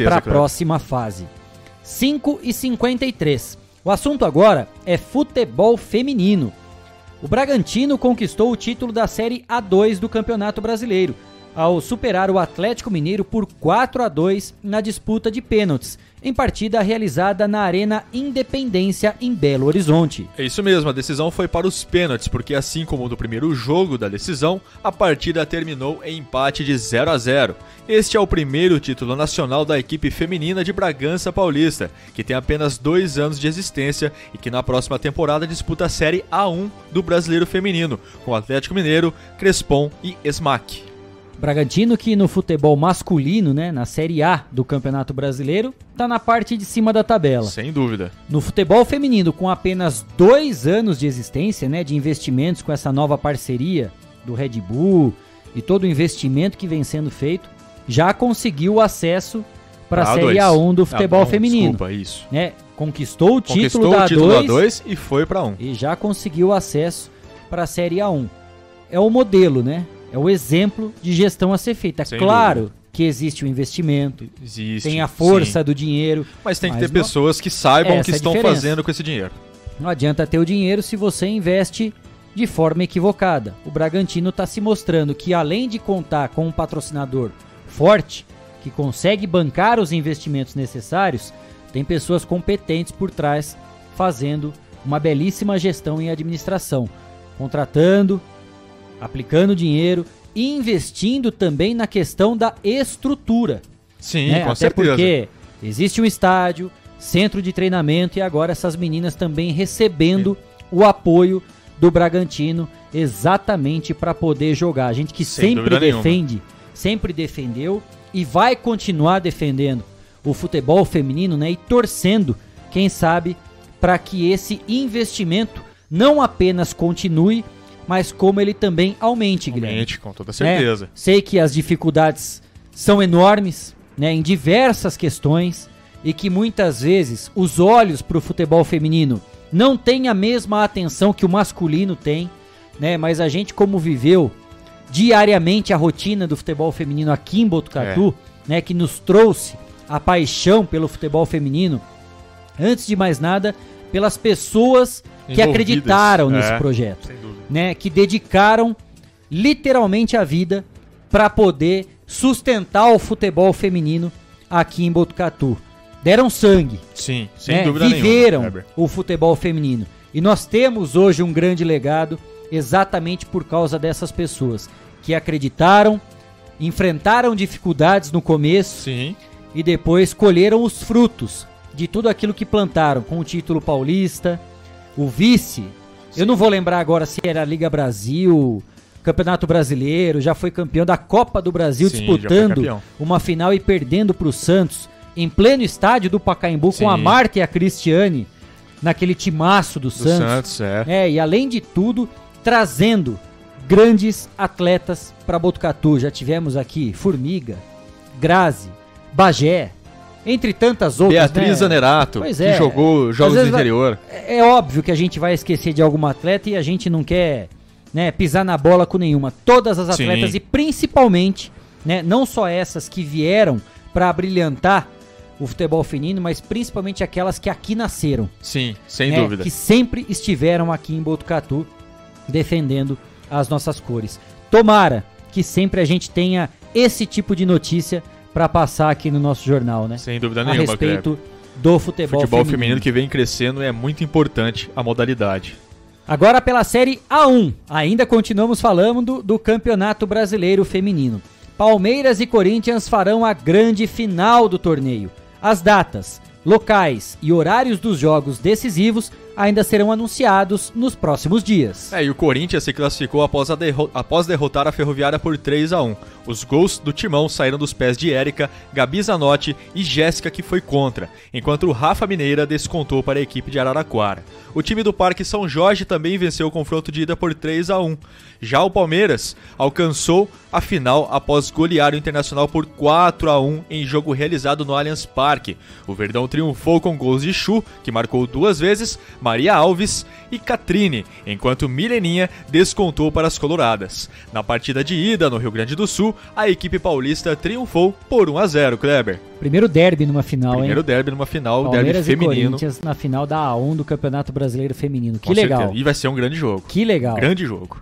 para a próxima fase. 5 e 53. O assunto agora é futebol feminino. O Bragantino conquistou o título da Série A2 do Campeonato Brasileiro, ao superar o Atlético Mineiro por 4 a 2 na disputa de pênaltis, em partida realizada na Arena Independência em Belo Horizonte. É isso mesmo, a decisão foi para os pênaltis, porque assim como no primeiro jogo da decisão, a partida terminou em empate de 0 a 0. Este é o primeiro título nacional da equipe feminina de Bragança Paulista, que tem apenas dois anos de existência e que na próxima temporada disputa a Série A1 do Brasileiro Feminino, com Atlético Mineiro, Crespon e Smack. Bragantino que no futebol masculino, né, na Série A do Campeonato Brasileiro, tá na parte de cima da tabela. Sem dúvida. No futebol feminino, com apenas dois anos de existência, né, de investimentos com essa nova parceria do Red Bull e todo o investimento que vem sendo feito, já conseguiu acesso para a Ah, Série dois. A1 do Ah, futebol bom, feminino. desculpa, isso. Né, conquistou o título Conquistou da o título A2 da 2 e foi pra 1. e já conseguiu acesso para a Série A1. É o modelo, né? É o exemplo de gestão a ser feita. É Sem claro dúvida. que existe o investimento, Existe, tem a força sim. do dinheiro. Mas tem que ter não- pessoas que saibam o que é estão diferença. fazendo com esse dinheiro. Não adianta ter o dinheiro se você investe de forma equivocada. O Bragantino está se mostrando que, além de contar com um patrocinador forte, que consegue bancar os investimentos necessários, tem pessoas competentes por trás fazendo uma belíssima gestão em administração, contratando, aplicando dinheiro e investindo também na questão da estrutura. Sim, né? com Até certeza. porque existe um estádio, centro de treinamento e agora essas meninas também recebendo o apoio do Bragantino exatamente para poder jogar. A gente que Sem sempre dúvida nenhuma. defende, sempre defendeu e vai continuar defendendo o futebol feminino, né? E torcendo, quem sabe, para que esse investimento não apenas continue, mas como ele também aumente, Guilherme. Aumente, com toda certeza. Sei que as dificuldades são enormes, né, em diversas questões e que muitas vezes os olhos para o futebol feminino não têm a mesma atenção que o masculino tem, né? Mas a gente como viveu diariamente a rotina do futebol feminino aqui em Botucatu, né, que nos trouxe a paixão pelo futebol feminino, antes de mais nada, pelas pessoas que acreditaram nesse é, projeto, sem dúvida. Né, que dedicaram literalmente a vida para poder sustentar o futebol feminino aqui em Botucatu. Deram sangue, Sim, sem né, dúvida viveram nenhuma. O futebol feminino. E nós temos hoje um grande legado exatamente por causa dessas pessoas que acreditaram, enfrentaram dificuldades no começo Sim. e depois colheram os frutos de tudo aquilo que plantaram com o título paulista, o vice. Eu não vou lembrar agora se era Liga Brasil, Campeonato Brasileiro, já foi campeão da Copa do Brasil Sim, disputando uma final e perdendo para o Santos em pleno estádio do Pacaembu com a Sim. Marta e a Cristiane naquele timaço do, Do Santos. Santos, é. É, e além de tudo, trazendo grandes atletas para Botucatu. Já tivemos aqui Formiga, Grazi, Bagé, entre tantas outras. Beatriz né? Zanerato, Pois que é. jogou Às jogos do interior. É óbvio que a gente vai esquecer de alguma atleta e a gente não quer né, pisar na bola com nenhuma. Todas as Sim. atletas e principalmente, né, não só essas que vieram para brilhantar o futebol feminino, mas principalmente aquelas que aqui nasceram. Sim, sem né, dúvida. Que sempre estiveram aqui em Botucatu defendendo as nossas cores. Tomara que sempre a gente tenha esse tipo de notícia para passar aqui no nosso jornal, né? Sem dúvida a nenhuma, respeito do futebol, Futebol feminino. feminino que vem crescendo é muito importante a modalidade. Agora pela Série A1, ainda continuamos falando do, do Campeonato Brasileiro Feminino. Palmeiras e Corinthians farão a grande final do torneio. As datas, locais e horários dos jogos decisivos ainda serão anunciados nos próximos dias. É, e o Corinthians se classificou após, derro- após derrotar a Ferroviária por 3 a 1 Os gols do Timão saíram dos pés de Érica, Gabi Zanotti e Jéssica, que foi contra, enquanto o Rafa Mineira descontou para a equipe de Araraquara. O time do Parque São Jorge também venceu o confronto de ida por 3 a 1 Já o Palmeiras alcançou a final após golear o Internacional por 4 a 1 em jogo realizado no Allianz Parque. O Verdão triunfou com gols de Chu, que marcou duas vezes, Maria Alves e Catrine, enquanto Mileninha descontou para as Coloradas. Na partida de ida no Rio Grande do Sul, a equipe paulista triunfou por 1 a 0, Kleber. Primeiro derby numa final, Primeiro hein? derby numa final, derby Palmeiras e feminino. Corinthians na final da A1 do Campeonato Brasileiro Feminino. Que Com legal. certeza. E vai ser um grande jogo. Que legal. Grande jogo.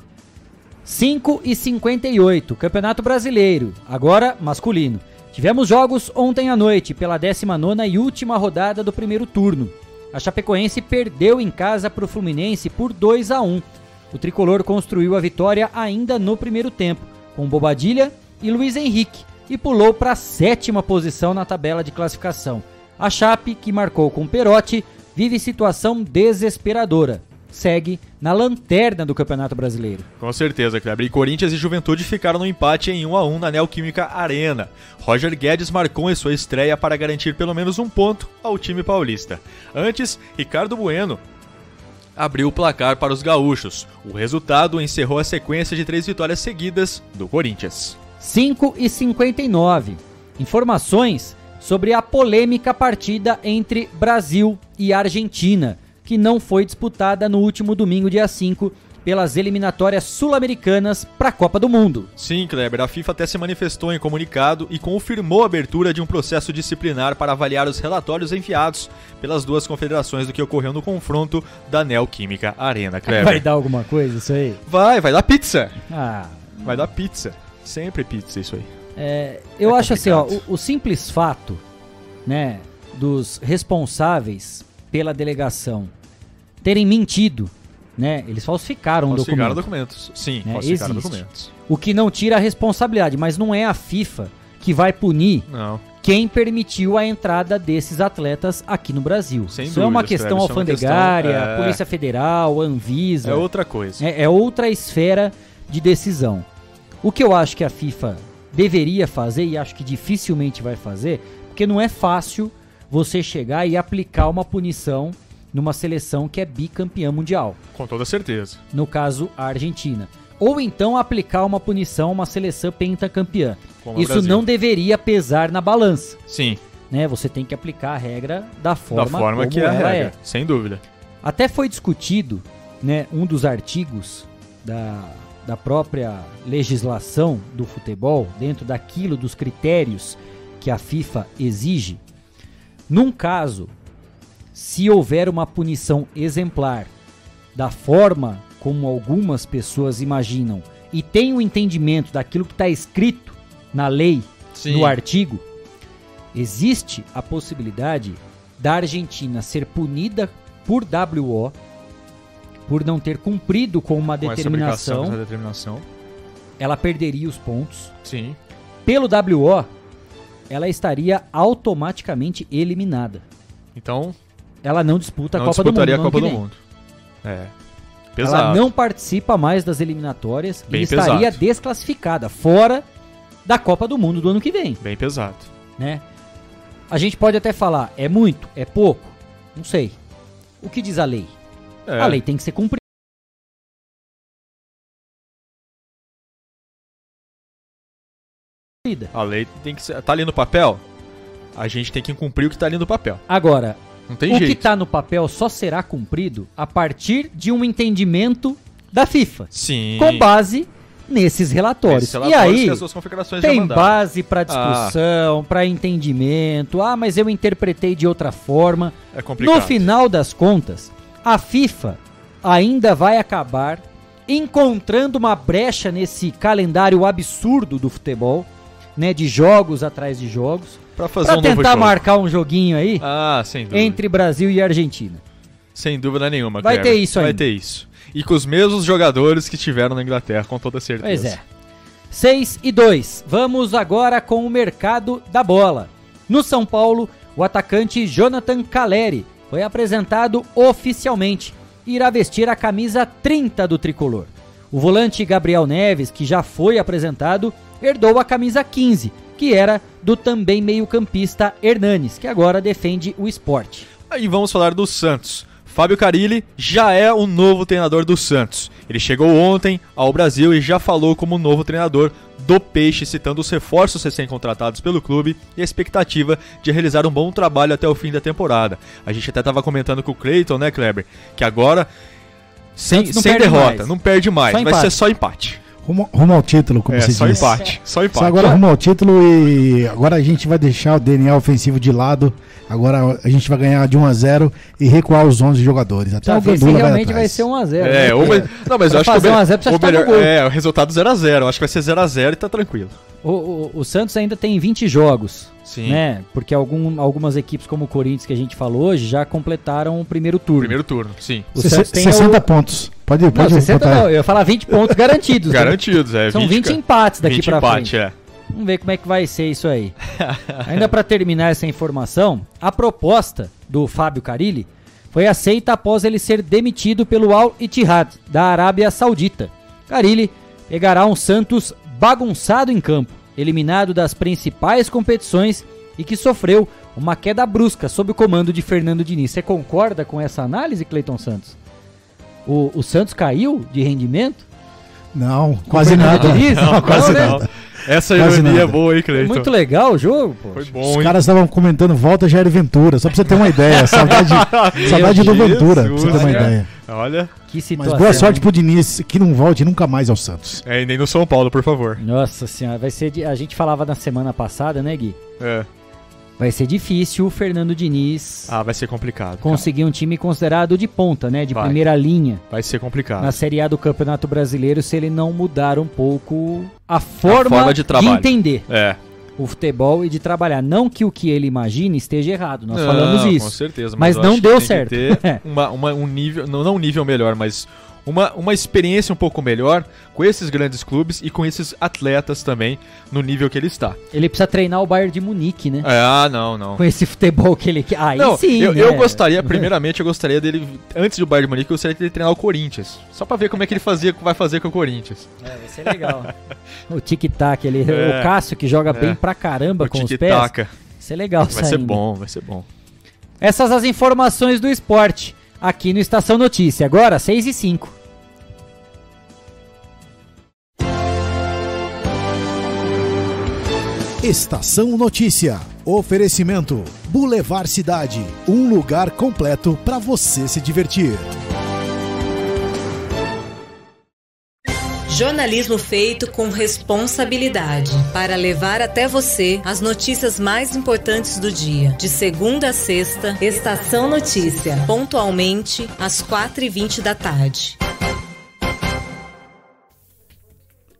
5 e 58, Campeonato Brasileiro, agora masculino. Tivemos jogos ontem à noite pela 19 e última rodada do primeiro turno. A Chapecoense perdeu em casa para o Fluminense por 2 a 1. O tricolor construiu a vitória ainda no primeiro tempo, com Bobadilha e Luiz Henrique, e pulou para a sétima posição na tabela de classificação. A Chape, que marcou com Perotti, vive situação desesperadora. Segue na lanterna do Campeonato Brasileiro. Com certeza, Kleber. E Corinthians e Juventude ficaram no empate em 1 a 1 na Neoquímica Arena. Roger Guedes marcou em sua estreia para garantir pelo menos um ponto ao time paulista. Antes, Ricardo Bueno abriu o placar para os gaúchos. O resultado encerrou a sequência de três vitórias seguidas do Corinthians. 5 e 59. Informações sobre a polêmica partida entre Brasil e Argentina, que não foi disputada no último domingo, dia 5, pelas eliminatórias sul-americanas para a Copa do Mundo. Sim, Kleber, a FIFA até se manifestou em comunicado e confirmou a abertura de um processo disciplinar para avaliar os relatórios enviados pelas duas confederações do que ocorreu no confronto da Neoquímica Arena, Kleber. Vai dar alguma coisa isso aí? Vai, vai dar pizza. Ah. Vai dar pizza. Sempre pizza isso aí. É, eu É acho assim, ó, complicado. o, o simples fato, né, dos responsáveis pela delegação terem mentido, né, eles falsificaram, Falsificaram um documento. documentos. Sim, né, falsificaram existe. documentos. O que não tira a responsabilidade, mas não é a FIFA que vai punir Não. quem permitiu a entrada desses atletas aqui no Brasil. Sem isso é uma questão isso é uma alfandegária, questão, é. Polícia Federal, Anvisa. É outra coisa. É, é outra esfera de decisão. O que eu acho que a FIFA deveria fazer, e acho que dificilmente vai fazer, porque não é fácil você chegar e aplicar uma punição numa seleção que é bicampeã mundial. Com toda certeza. No caso, a Argentina. Ou então aplicar uma punição a uma seleção pentacampeã. Como Isso não deveria pesar na balança. Sim. Né? Você tem que aplicar a regra da forma, da forma que é a regra, é. sem dúvida. Até foi discutido, né, um dos artigos da, da própria legislação do futebol, dentro daquilo dos critérios que a FIFA exige. Num caso, se houver uma punição exemplar da forma como algumas pessoas imaginam e tem o entendimento daquilo que está escrito na lei, Sim. no artigo, existe a possibilidade da Argentina ser punida por WO por não ter cumprido com uma Com determinação, essa determinação. ela perderia os pontos. Sim. Pelo WO, ela estaria automaticamente eliminada. Então, Ela não disputa a não Copa do Mundo. disputaria a Copa do. Mundo. É. Ela Pesado. não participa mais das eliminatórias Bem e estaria pesado. desclassificada, fora da Copa do Mundo do ano que vem. Bem pesado. né? A gente pode até falar, é muito, é pouco, não sei. O que diz a lei? É. A lei tem que ser cumprida. A lei tem que ser. Tá ali no papel? A gente tem que cumprir o que tá ali no papel. Agora, Não tem o jeito. que está no papel só será cumprido a partir de um entendimento da FIFA. Sim. Com base nesses relatórios. Esses e relatórios aí tem base para discussão, para entendimento. Ah, mas eu interpretei de outra forma. É complicado. No final das contas, a FIFA ainda vai acabar encontrando uma brecha nesse calendário absurdo do futebol, né, de jogos atrás de jogos, Pra fazer pra um novo tentar marcar um joguinho aí Ah, sem dúvida. entre Brasil e Argentina. Sem dúvida nenhuma. Vai Kleber. ter isso Vai ainda. ter isso. E com os mesmos jogadores que tiveram na Inglaterra, com toda certeza. Pois é. 6 e 2. Vamos agora com o mercado da bola. No São Paulo, o atacante Jonathan Caleri foi apresentado oficialmente e irá vestir a camisa 30 do tricolor. O volante Gabriel Neves, que já foi apresentado, herdou a camisa 15, que era do também meio-campista Hernanes, que agora defende o esporte. Aí vamos falar do Santos. Fábio Carilli já é o novo treinador do Santos. Ele chegou ontem ao Brasil e já falou como novo treinador do Peixe, citando os reforços recém-contratados pelo clube e a expectativa de realizar um bom trabalho até o fim da temporada. A gente até estava comentando com o Cleiton, né, Kleber? Que agora, sem, sem derrota, mais. não perde mais, vai ser só empate. Rumo, rumo ao título, como É, se só diz. empate, só empate. Só agora rumo ao título e agora a gente vai deixar o DNA ofensivo de lado. Agora a gente vai ganhar de 1 a 0 e recuar os 11 jogadores. Até Pra o Gandula vai realmente vai ser 1x0. É, ou, mas- não, mas eu acho que o, me- 1x0 precisa o estar melhor, no gol. é, o resultado 0x0. Eu acho que vai ser 0x0 e tá tranquilo. O, o- o Santos ainda tem 20 jogos. Sim. Né? Porque algum, algumas equipes, como o Corinthians, que a gente falou hoje, já completaram o primeiro turno. Primeiro turno, sim. O Santos tem 60 o- pontos. Pode, Não, pode 60 botar. não, eu ia falar 20 pontos garantidos. né? Garantidos, é. São 20, empates daqui 20 pra empate, frente. é. Vamos ver como é que vai ser isso aí. Ainda para terminar essa informação, a proposta do Fábio Carilli foi aceita após ele ser demitido pelo Al Ittihad da Arábia Saudita. Carilli pegará um Santos bagunçado em campo, eliminado das principais competições e que sofreu uma queda brusca sob o comando de Fernando Diniz. Você concorda com essa análise, Cleiton Santos? O, o Santos caiu de rendimento? Não, quase nada. Diniz? Não, quase né? nada. Essa Quase ironia é nada. boa, hein, Cleiton? muito legal o jogo, pô. Foi bom, Os hein? caras estavam comentando volta Jair Ventura, só pra você ter uma ideia. Saudade, saudade do Ventura, pra você ter uma ideia. Olha. Que Mas situação. boa sorte pro Diniz, que não volte nunca mais ao Santos. É, e nem no São Paulo, por favor. Nossa senhora, vai ser. di- A gente falava na semana passada, né, Gui? É. Vai ser difícil o Fernando Diniz Ah, vai ser complicado. cara. conseguir um time considerado de ponta, né? De Vai. primeira linha. Vai ser complicado. Na Série A do Campeonato Brasileiro, se ele não mudar um pouco a forma, forma de trabalho. entender É. o futebol e de trabalhar. Não que o que ele imagine esteja errado, nós Não, falamos isso. Com certeza. Mas, eu não deu certo. Uma, uma- um nível, não, não um nível melhor, mas uma, uma experiência um pouco melhor com esses grandes clubes e com esses atletas também no nível que ele está. ele precisa treinar o Bayern de Munique, né? É, ah, não, não. Com esse futebol que ele quer. Aí não, sim, eu, né? eu gostaria, primeiramente, eu gostaria dele, antes do Bayern de Munique, eu gostaria dele treinar o Corinthians. Só pra ver como é que ele fazia, vai fazer com o Corinthians. É, vai ser legal. o tic-tac, ele, É. o Cássio que joga É. bem pra caramba com os pés. Vai ser legal Vai ser saindo. bom, vai ser bom. Essas as informações do esporte aqui no Estação Notícia. Agora, 6 e 5. Estação Notícia. Oferecimento: Boulevard Cidade. Um lugar completo para você se divertir. Jornalismo feito com responsabilidade para levar até você as notícias mais importantes do dia. De segunda a sexta, Estação Notícia, pontualmente às 4h20 da tarde.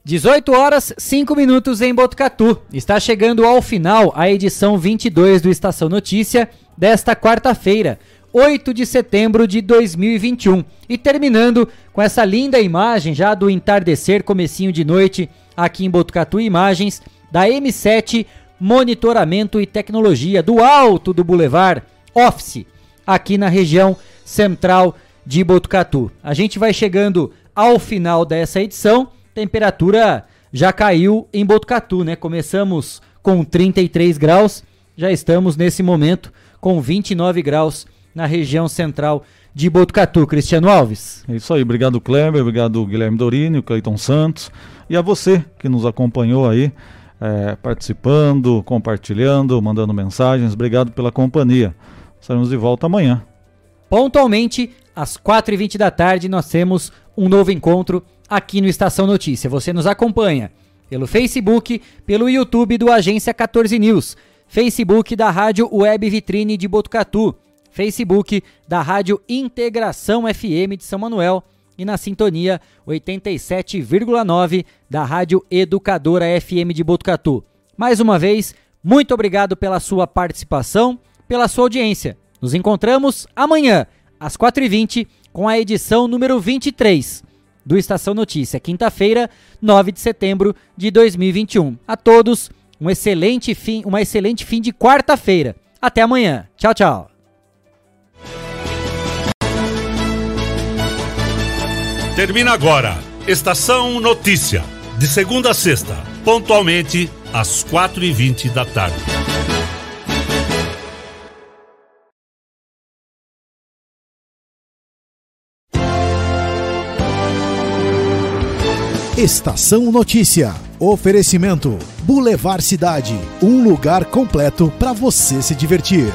18 horas 5 minutos em Botucatu. Está chegando ao final a edição 22 do Estação Notícia desta quarta-feira, 8 de setembro de 2021. E terminando com essa linda imagem já do entardecer, comecinho de noite aqui em Botucatu, imagens da M7 Monitoramento e Tecnologia do alto do Boulevard Office, aqui na região central de Botucatu. A gente vai chegando ao final dessa edição. Temperatura já caiu em Botucatu, né? Começamos com 33 graus, já estamos nesse momento com 29 graus na região central de Botucatu. Cristiano Alves. É isso aí, obrigado Kleber, obrigado Guilherme Dorini, o Cleiton Santos e a você que nos acompanhou aí, é, participando, compartilhando, mandando mensagens, obrigado pela companhia. Estaremos de volta amanhã. Pontualmente, às 4h20 da tarde, nós temos um novo encontro aqui no Estação Notícia. Você nos acompanha pelo Facebook, pelo YouTube do Agência 14 News, Facebook da Rádio Web Vitrine de Botucatu, Facebook da Rádio Integração FM de São Manuel e na sintonia 87,9 da Rádio Educadora FM de Botucatu. Mais uma vez, muito obrigado pela sua participação, pela sua audiência. Nos encontramos amanhã, às 4h20, com a edição número 23 do Estação Notícia, quinta-feira, 9 de setembro de 2021. A todos, um excelente fim, uma excelente fim de quarta-feira. Até amanhã. Tchau, tchau. Termina agora. Estação Notícia. De segunda a sexta, pontualmente às 4h20 da tarde. Estação Notícia. Oferecimento: Boulevard Cidade. Um lugar completo para você se divertir.